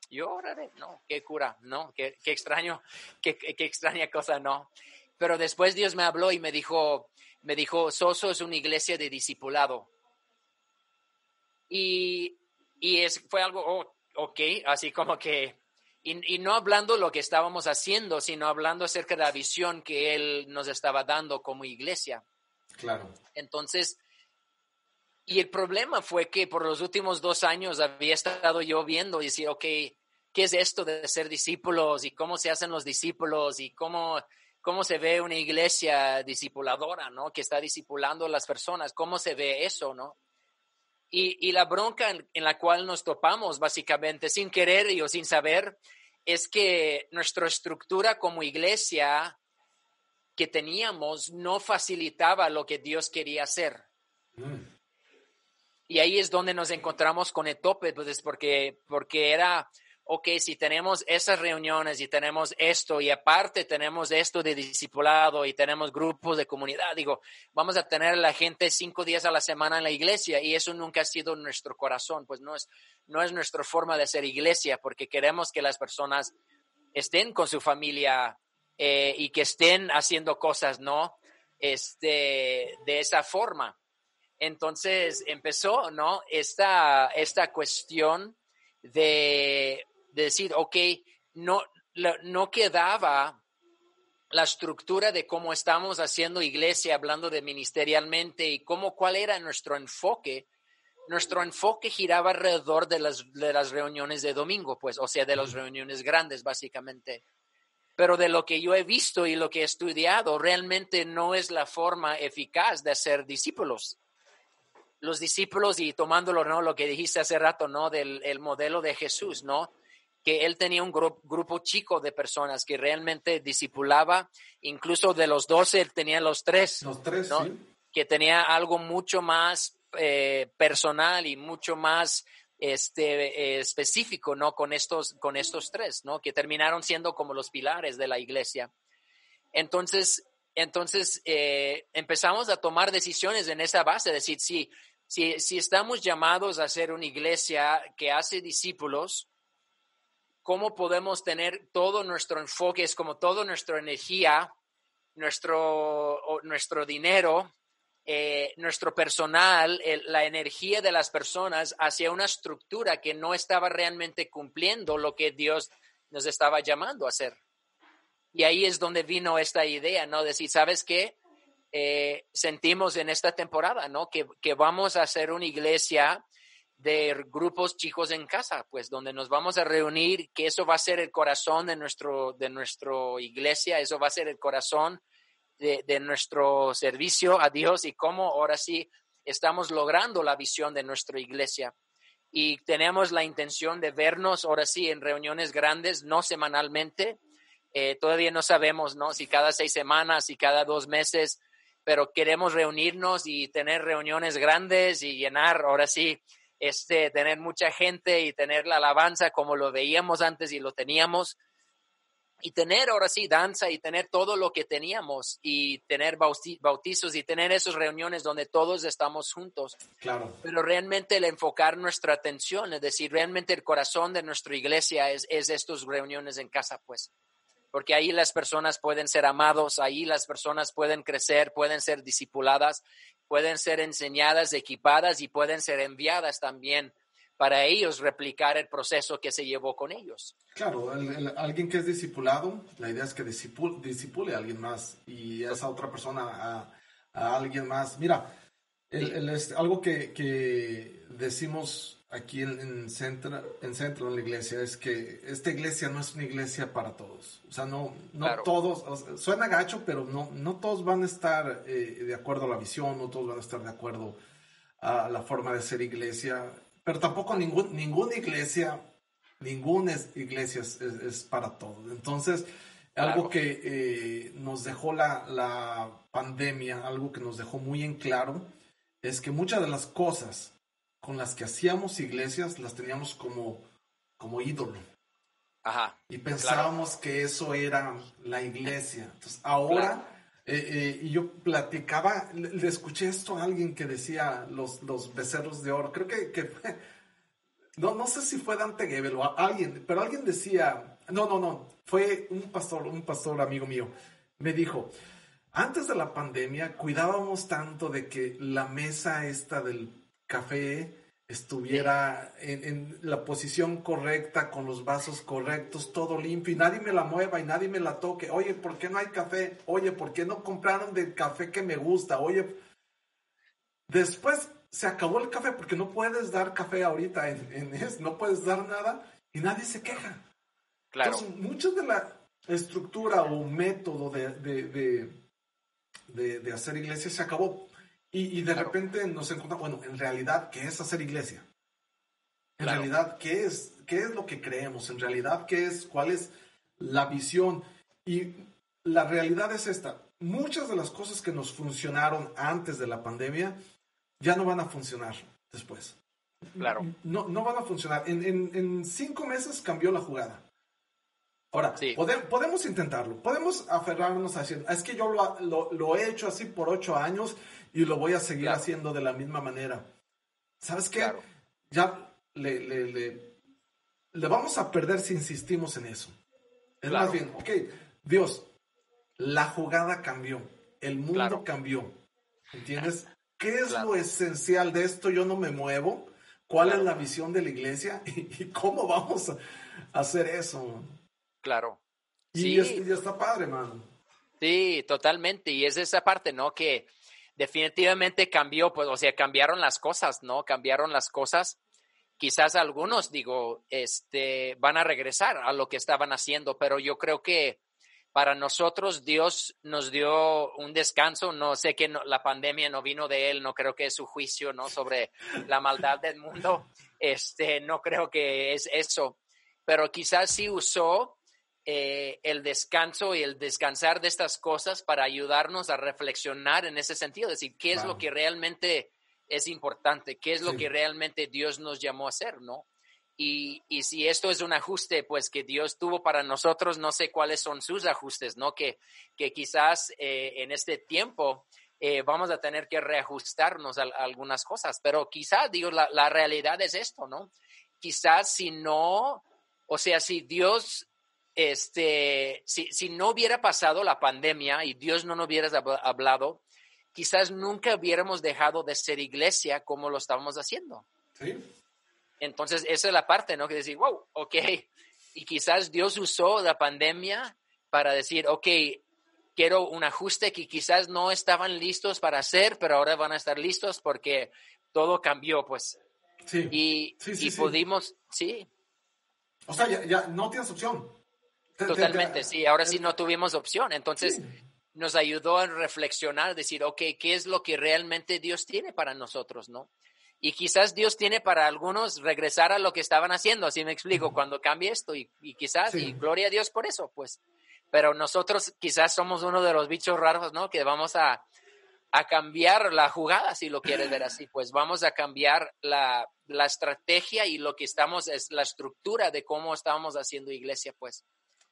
Yo oraré, no, qué cura, no, qué, qué extraño, qué, qué, extraña cosa, no. Pero después Dios me habló y me dijo, me dijo, Soso es una iglesia de discipulado. Y, y es, fue algo, oh, ok, así como que, y, y, no hablando lo que estábamos haciendo, sino hablando acerca de la visión que Él nos estaba dando como iglesia. Claro. Entonces, y el problema fue que por los últimos dos años había estado yo viendo y decía, ok, ¿qué es esto de ser discípulos y cómo se hacen los discípulos y cómo, cómo se ve una iglesia discipuladora, ¿no? Que está discipulando a las personas, ¿cómo se ve eso, ¿no? Y, y la bronca en, la cual nos topamos, básicamente, sin querer y o sin saber, es que nuestra estructura como iglesia que teníamos no facilitaba lo que Dios quería hacer. Mm. Y ahí es donde nos encontramos con el tope, pues porque, porque era ok, si tenemos esas reuniones y tenemos esto y aparte tenemos esto de discipulado y tenemos grupos de comunidad, digo, vamos a tener a la gente cinco días a la semana en la iglesia y eso nunca ha sido nuestro corazón, pues no es, no es nuestra forma de ser iglesia porque queremos que las personas estén con su familia eh, y que estén haciendo cosas, ¿no? Este, de esa forma. Entonces empezó, ¿no? Esta, esta cuestión de decir, ok, no, no quedaba la estructura de cómo estamos haciendo iglesia, hablando de ministerialmente y cómo, cuál era nuestro enfoque. Nuestro enfoque giraba alrededor de las, de las reuniones de domingo, pues, o sea, de las reuniones grandes, básicamente. Pero de lo que yo he visto y lo que he estudiado, realmente no es la forma eficaz de hacer discípulos. Los discípulos, y tomándolo, ¿no? Lo que dijiste hace rato, ¿no? Del el modelo de Jesús, ¿no? que él tenía un grupo chico de personas que realmente discipulaba, incluso de los doce él tenía los tres. Los tres, Que tenía algo mucho más eh, personal y mucho más este, específico, ¿no? Con estos, con estos tres, ¿no? Que terminaron siendo como los pilares de la iglesia. Entonces, entonces eh, empezamos a tomar decisiones en esa base, decir, si, si, si estamos llamados a ser una iglesia que hace discípulos, cómo podemos tener todo nuestro enfoque, es como toda nuestra energía, nuestro, nuestro dinero, eh, nuestro personal, la energía de las personas hacia una estructura que no estaba realmente cumpliendo lo que Dios nos estaba llamando a hacer. Y ahí es donde vino esta idea, ¿no? Decir, ¿sabes qué? Eh, sentimos en esta temporada, ¿no? Que, que vamos a hacer una iglesia de grupos chicos en casa, pues donde nos vamos a reunir, que eso va a ser el corazón de nuestro, de nuestro iglesia, eso va a ser el corazón de, de nuestro servicio a Dios y cómo ahora sí estamos logrando la visión de nuestra iglesia. Y tenemos la intención de vernos ahora sí en reuniones grandes, no semanalmente. Eh, todavía no sabemos, ¿no? Si cada seis semanas, y cada dos meses, pero queremos reunirnos y tener reuniones grandes y llenar ahora sí este, tener mucha gente y tener la alabanza como lo veíamos antes y lo teníamos. Y tener ahora sí danza y tener todo lo que teníamos y tener bautizos y tener esas reuniones donde todos estamos juntos. Claro. Pero realmente el enfocar nuestra atención, es decir, realmente el corazón de nuestra iglesia es, es estas reuniones en casa, pues porque ahí las personas pueden ser amados, ahí las personas pueden crecer, pueden ser discipuladas, pueden ser enseñadas, equipadas y pueden ser enviadas también para ellos replicar el proceso que se llevó con ellos. Claro, alguien que es discipulado, la idea es que disipule, a alguien más y esa otra persona a, alguien más. Mira, algo que, que decimos aquí en, en, Centro, en Centro, en la iglesia, es que esta iglesia no es una iglesia para todos. O sea, no, no todos, suena gacho, pero no, no todos van a estar eh, de acuerdo a la visión, no todos van a estar de acuerdo a la forma de ser iglesia, pero tampoco ningún, ninguna iglesia, ninguna iglesia es, para todos. Entonces, algo que eh, nos dejó la, la pandemia, algo que nos dejó muy en claro, es que muchas de las cosas con las que hacíamos iglesias las teníamos como, como ídolo. Ajá. Y pensábamos que eso era la iglesia. Entonces, ahora, eh, eh, yo platicaba, le, escuché esto a alguien que decía los, los becerros de oro. Creo que, no, no sé si fue Dante Gebel o alguien, pero alguien decía, no, no, no, fue un pastor, un pastor amigo mío, me dijo, antes de la pandemia cuidábamos tanto de que la mesa esta del café estuviera en, la posición correcta, con los vasos correctos, todo limpio y nadie me la mueva y nadie me la toque. Oye, ¿por qué no hay café? Oye, ¿por qué no compraron del café que me gusta? Oye, después se acabó el café porque no puedes dar café ahorita, en, no puedes dar nada y nadie se queja. Claro. Entonces, de la estructura o método de, de, de hacer iglesia se acabó. Y, de repente nos encontramos, bueno, en realidad, ¿qué es hacer iglesia? En realidad, ¿qué es, ¿qué es lo que creemos? En realidad, ¿qué es, cuál es la visión? Y la realidad es esta. Muchas de las cosas que nos funcionaron antes de la pandemia ya no van a funcionar después. Claro. No, no van a funcionar. En, cinco meses cambió la jugada. Ahora, podemos intentarlo, podemos aferrarnos a decir, es que yo lo, he hecho así por ocho años y lo voy a seguir haciendo de la misma manera. ¿Sabes qué? Ya le, le, vamos a perder si insistimos en eso. Es más bien, ok, Dios, la jugada cambió, el mundo cambió. ¿Entiendes? ¿Qué es lo esencial de esto? Yo no me muevo. ¿Cuál es la visión de la iglesia? ¿Y, cómo vamos a hacer eso? Claro. Y, sí. ya está padre, man. Sí, totalmente. Y es esa parte, ¿no? Que definitivamente cambió, pues, o sea, cambiaron las cosas, ¿no? Cambiaron las cosas. Quizás algunos, digo, este, van a regresar a lo que estaban haciendo, pero yo creo que para nosotros Dios nos dio un descanso. No sé que la pandemia no vino de él, no creo que es su juicio, ¿no? Sobre la maldad del mundo. Este, no creo que es eso, pero quizás sí usó eh, el descanso y el descansar de estas cosas para ayudarnos a reflexionar en ese sentido, decir, ¿qué es lo que realmente es importante? ¿Qué es lo que realmente Dios nos llamó a hacer, no? Y, y, si esto es un ajuste, pues que Dios tuvo para nosotros, no sé cuáles son sus ajustes, ¿no? Que, que quizás eh, en este tiempo eh, vamos a tener que reajustarnos a, algunas cosas, pero quizás, digo, la, la, realidad es esto, ¿no? Quizás si no, o sea, si Dios, este, si, si no hubiera pasado la pandemia y Dios no nos hubiera hablado, quizás nunca hubiéramos dejado de ser iglesia como lo estábamos haciendo. Sí. Entonces, esa es la parte, ¿no? Que decir, wow, ok. Y quizás Dios usó la pandemia para decir, ok, quiero un ajuste que quizás no estaban listos para hacer, pero ahora van a estar listos porque todo cambió, pues. Sí. Y, y pudimos, sí. O sea, ya, ya no tienes opción. Totalmente, sí. Ahora sí no tuvimos opción. Entonces, nos ayudó a reflexionar, decir, ok, ¿qué es lo que realmente Dios tiene para nosotros, no? Y quizás Dios tiene para algunos regresar a lo que estaban haciendo, así me explico, cuando cambie esto y, quizás, y gloria a Dios por eso, pues. Pero nosotros quizás somos uno de los bichos raros, ¿no? Que vamos a, a cambiar la jugada, si lo quieres ver así, pues vamos a cambiar la, la estrategia y lo que estamos, es la estructura de cómo estamos haciendo iglesia, pues.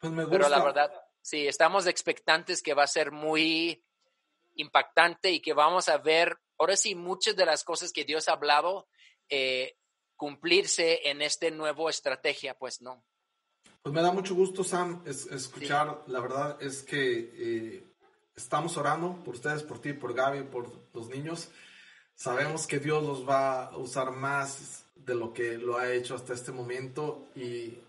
Pues me Pero la verdad, sí, estamos expectantes que va a ser muy impactante y que vamos a ver ahora sí, muchas de las cosas que Dios ha hablado eh, cumplirse en este nuevo estrategia, pues no. Pues me da mucho gusto, Sam, escuchar. La verdad es que eh, estamos orando por ustedes, por ti, por Gaby, por los niños. Sabemos que Dios los va a usar más de lo que lo ha hecho hasta este momento. Y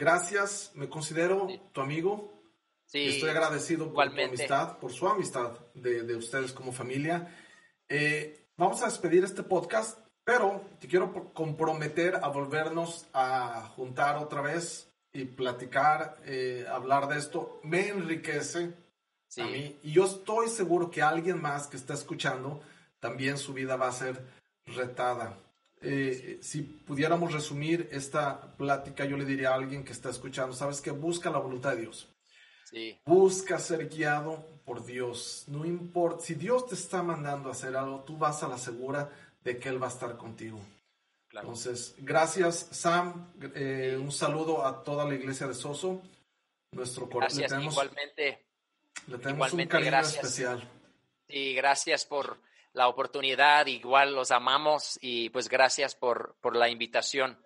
gracias, me considero tu amigo. Sí, estoy agradecido por tu amistad, por su amistad de, de ustedes como familia. Eh, vamos a despedir este podcast, pero te quiero comprometer a volvernos a juntar otra vez y platicar, eh, hablar de esto. Me enriquece a mí y yo estoy seguro que alguien más que está escuchando también su vida va a ser retada. Eh, si pudiéramos resumir esta plática, yo le diría a alguien que está escuchando, sabes que busca la voluntad de Dios. Busca ser guiado por Dios. No importa, si Dios te está mandando a hacer algo, tú vas a la segura de que Él va a estar contigo. Entonces, gracias Sam. Eh, un saludo a toda la iglesia de Soso. Nuestro gracias, igualmente. Le tenemos un cariño especial. Y gracias por la oportunidad. Igual los amamos y pues gracias por, por la invitación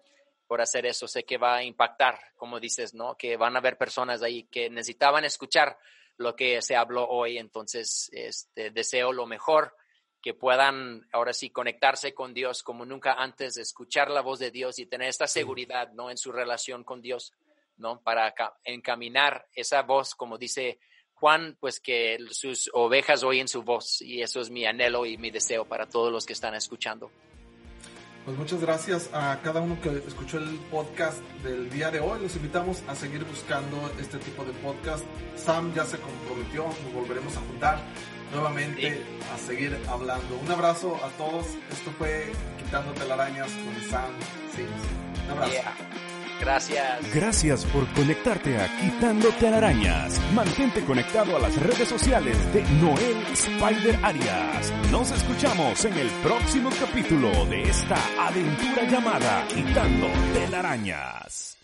por hacer eso. Sé que va a impactar, como dices, ¿no? Que van a haber personas ahí que necesitaban escuchar lo que se habló hoy. Entonces, este, deseo lo mejor, que puedan ahora sí conectarse con Dios como nunca antes, escuchar la voz de Dios y tener esta seguridad, ¿no? En su relación con Dios, ¿no? Para encaminar esa voz, como dice Juan, pues que sus ovejas oyen su voz. Y eso es mi anhelo y mi deseo para todos los que están escuchando. Pues muchas gracias a cada uno que escuchó el podcast del día de hoy. Los invitamos a seguir buscando este tipo de podcast. Sam ya se comprometió, nos volveremos a juntar nuevamente a seguir hablando. Un abrazo a todos. Esto fue Quitando Telarañas con Sam Sims. Un abrazo. Gracias. Gracias por conectarte a Quitando Telarañas. Mantente conectado a las redes sociales de Noel Spider Arias. Nos escuchamos en el próximo capítulo de esta aventura llamada Quitando Telarañas.